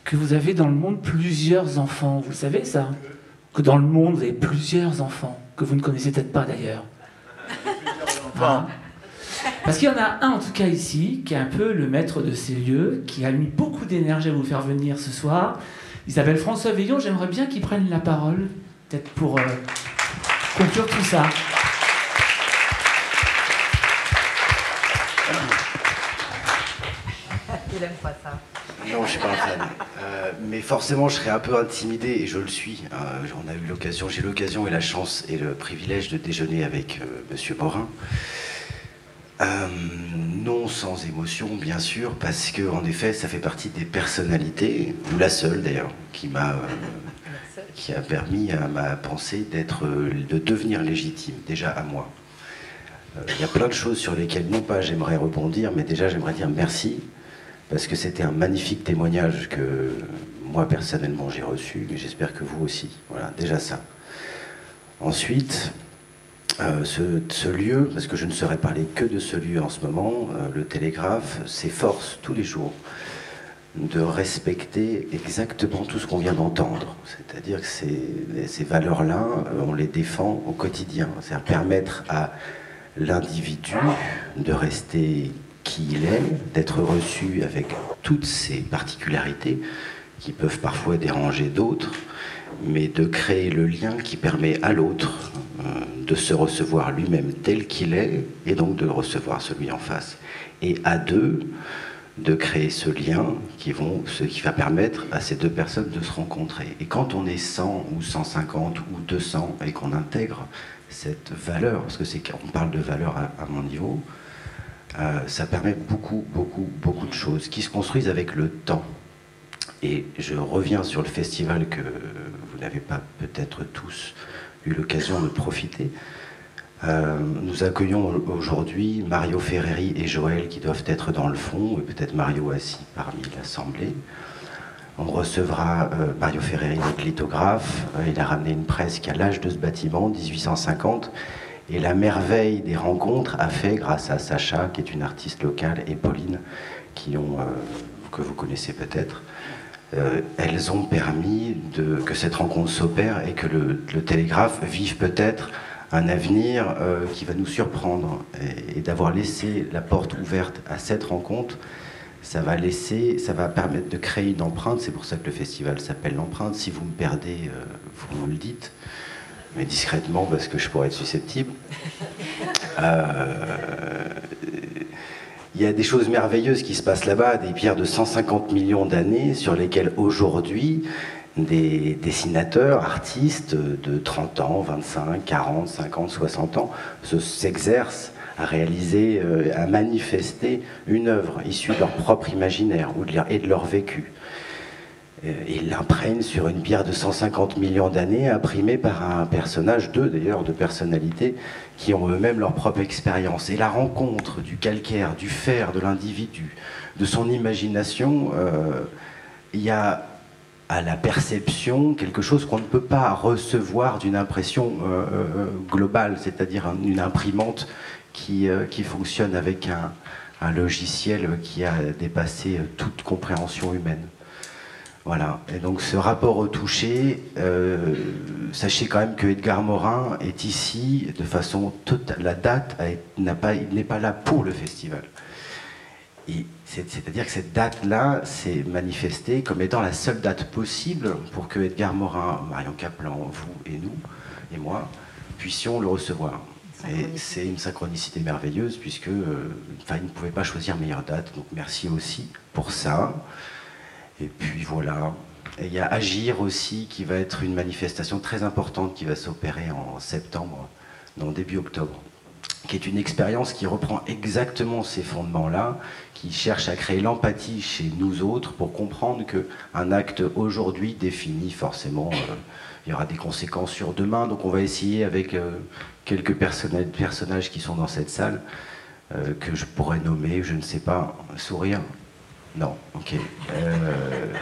D: que vous avez dans le monde plusieurs enfants? Vous savez ça? Que dans le monde, vous avez plusieurs enfants que vous ne connaissez peut-être pas d'ailleurs. Hein? Parce qu'il y en a un en tout cas ici, qui est un peu le maître de ces lieux, qui a mis beaucoup d'énergie à vous faire venir ce soir. Il s'appelle François Veillon, j'aimerais bien qu'il prenne la parole, peut-être pour euh, conclure tout ça.
H: Non, je suis pas un fan. Euh, mais forcément, je serais un peu intimidé, et je le suis. Euh, on a eu l'occasion, j'ai l'occasion et la chance et le privilège de déjeuner avec euh, Monsieur Morin. Euh, non sans émotion, bien sûr, parce que en effet, ça fait partie des personnalités, ou la seule d'ailleurs, qui m'a, euh, qui a permis à ma pensée d'être, de devenir légitime, déjà à moi. Il y a plein de choses sur lesquelles non pas j'aimerais rebondir, mais déjà j'aimerais dire merci parce que c'était un magnifique témoignage que moi personnellement j'ai reçu, mais j'espère que vous aussi. Voilà, déjà ça. Ensuite, euh, ce, lieu, parce que je ne saurais parler que de ce lieu en ce moment, euh, le Télégraphe s'efforce tous les jours de respecter exactement tout ce qu'on vient d'entendre. C'est-à-dire que ces, ces valeurs-là, euh, on les défend au quotidien. C'est-à-dire permettre à l'individu de rester qui il est, d'être reçu avec toutes ses particularités qui peuvent parfois déranger d'autres, mais de créer le lien qui permet à l'autre euh, de se recevoir lui-même tel qu'il est et donc de recevoir celui en face. Et à deux, de créer ce lien qui, va permettre à ces deux personnes de se rencontrer. Et quand on est 100 ou 150 ou 200 et qu'on intègre cette valeur, parce que c'est qu'on parle de valeur à, à mon niveau, euh, ça permet beaucoup, beaucoup, beaucoup de choses qui se construisent avec le temps. Et je reviens sur le festival que vous n'avez pas peut-être tous eu l'occasion de profiter. Euh, nous accueillons aujourd'hui Mario Ferreri et Joël qui doivent être dans le fond, et peut-être Mario assis parmi l'Assemblée. On recevra euh, Mario Ferreri, le lithographe. Il a ramené une presse qui a l'âge de ce bâtiment, 1850. Et la merveille des rencontres a fait, grâce à Sacha, qui est une artiste locale, et Pauline, qui ont, euh, que vous connaissez peut-être, euh, elles ont permis que cette rencontre s'opère et que le, télégraphe vive peut-être un avenir euh, qui va nous surprendre. Et, et d'avoir laissé la porte ouverte à cette rencontre, ça va laisser, ça va permettre de créer une empreinte. C'est pour ça que le festival s'appelle l'empreinte. Si vous me perdez, vous me le dites mais discrètement parce que je pourrais être susceptible. Euh, il y a des choses merveilleuses qui se passent là-bas, des pierres de 150 millions d'années sur lesquelles aujourd'hui des dessinateurs, artistes de 30 ans, 25, 40, 50, 60 ans s'exercent à réaliser, euh, à manifester une œuvre issue de leur propre imaginaire ou de leur, et de leur vécu. Euh, ils l'imprègnent sur une pierre de 150 millions d'années, imprimée par un personnage, deux d'ailleurs, de personnalités, qui ont eux-mêmes leur propre expérience. Et la rencontre du calcaire, du fer, de l'individu, de son imagination, euh, il y a à la perception quelque chose qu'on ne peut pas recevoir d'une impression globale, c'est-à-dire une imprimante qui, euh, fonctionne avec un, logiciel qui a dépassé toute compréhension humaine. Voilà. Et donc ce rapport au toucher, euh, sachez quand même que Edgar Morin est ici de façon totale. La date n'a pas, il n'est pas là pour le festival. C'est-à-dire que cette date-là s'est manifestée comme étant la seule date possible pour que Edgar Morin, Marion Caplan, vous et nous, et moi, puissions le recevoir. Et c'est une synchronicité merveilleuse puisque euh, enfin, il ne pouvait pas choisir meilleure date. Donc merci aussi pour ça. Et puis voilà. Et il y a Agir aussi qui va être une manifestation très importante qui va s'opérer en septembre, non début octobre, qui est une expérience qui reprend exactement ces fondements-là, qui cherche à créer l'empathie chez nous autres pour comprendre qu'un acte aujourd'hui définit forcément, euh, il y aura des conséquences sur demain. Donc on va essayer avec euh, quelques personnages qui sont dans cette salle, euh, que je pourrais nommer, je ne sais pas, sourire Non, ok. Euh,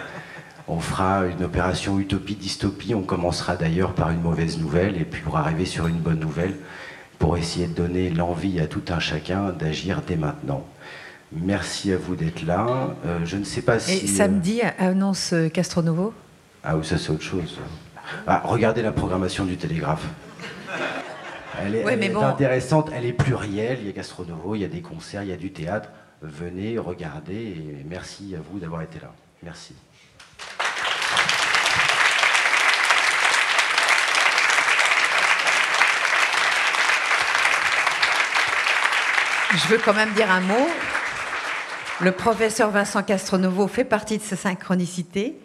H: on fera une opération utopie-dystopie, on commencera d'ailleurs par une mauvaise nouvelle, et puis pour arriver sur une bonne nouvelle, pour essayer de donner l'envie à tout un chacun d'agir dès maintenant. Merci à vous d'être là. Euh, je ne sais pas si...
C: Et samedi, annonce Castronovo?
H: Ah oui, ça c'est autre chose. Ah, regardez la programmation du Télégraphe. Elle est, intéressante, elle est plurielle. Il y a Gastronovo, il y a des concerts, il y a du théâtre. Venez, regardez et merci à vous d'avoir été là. Merci.
C: Je veux quand même dire un mot. Le professeur Vincent Castronovo fait partie de sa synchronicité.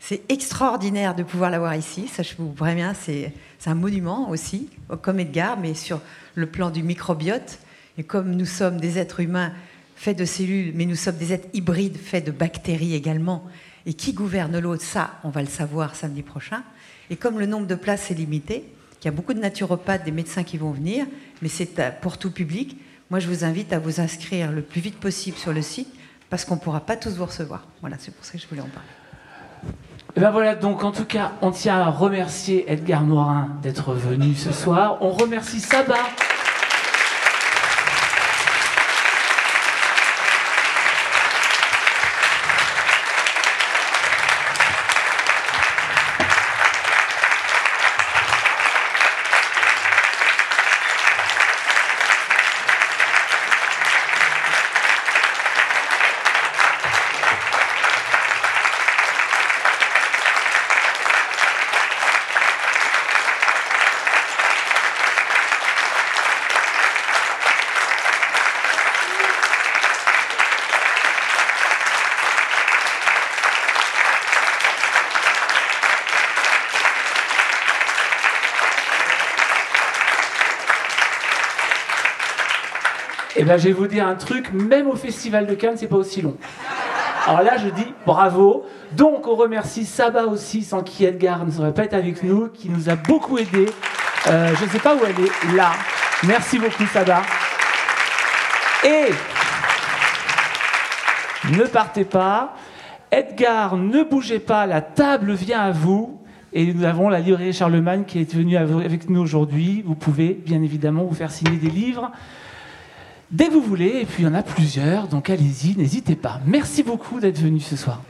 C: C'est extraordinaire de pouvoir l'avoir ici. Ça, je vous préviens, c'est un monument aussi, comme Edgar, mais sur le plan du microbiote. Et comme nous sommes des êtres humains faits de cellules, mais nous sommes des êtres hybrides faits de bactéries également. Et qui gouverne l'autre Ça, on va le savoir samedi prochain. Et comme le nombre de places est limité, il y a beaucoup de naturopathes, des médecins qui vont venir, mais c'est pour tout public. Moi, je vous invite à vous inscrire le plus vite possible sur le site, parce qu'on ne pourra pas tous vous recevoir. Voilà, c'est pour ça que je voulais en parler.
D: Et ben voilà, donc en tout cas, on tient à remercier Edgar Morin d'être venu ce soir. On remercie Saba ben, je vais vous dire un truc, même au Festival de Cannes, c'est pas aussi long. Alors là, je dis bravo. Donc, on remercie Saba aussi, sans qui Edgar ne serait pas avec nous, qui nous a beaucoup aidé. Euh, je ne sais pas où elle est, là. Merci beaucoup, Saba. Et ne partez pas. Edgar, ne bougez pas, la table vient à vous. Et nous avons la librairie Charlemagne qui est venue avec nous aujourd'hui. Vous pouvez bien évidemment vous faire signer des livres dès que vous voulez, et puis il y en a plusieurs, donc allez-y, n'hésitez pas. Merci beaucoup d'être venu ce soir.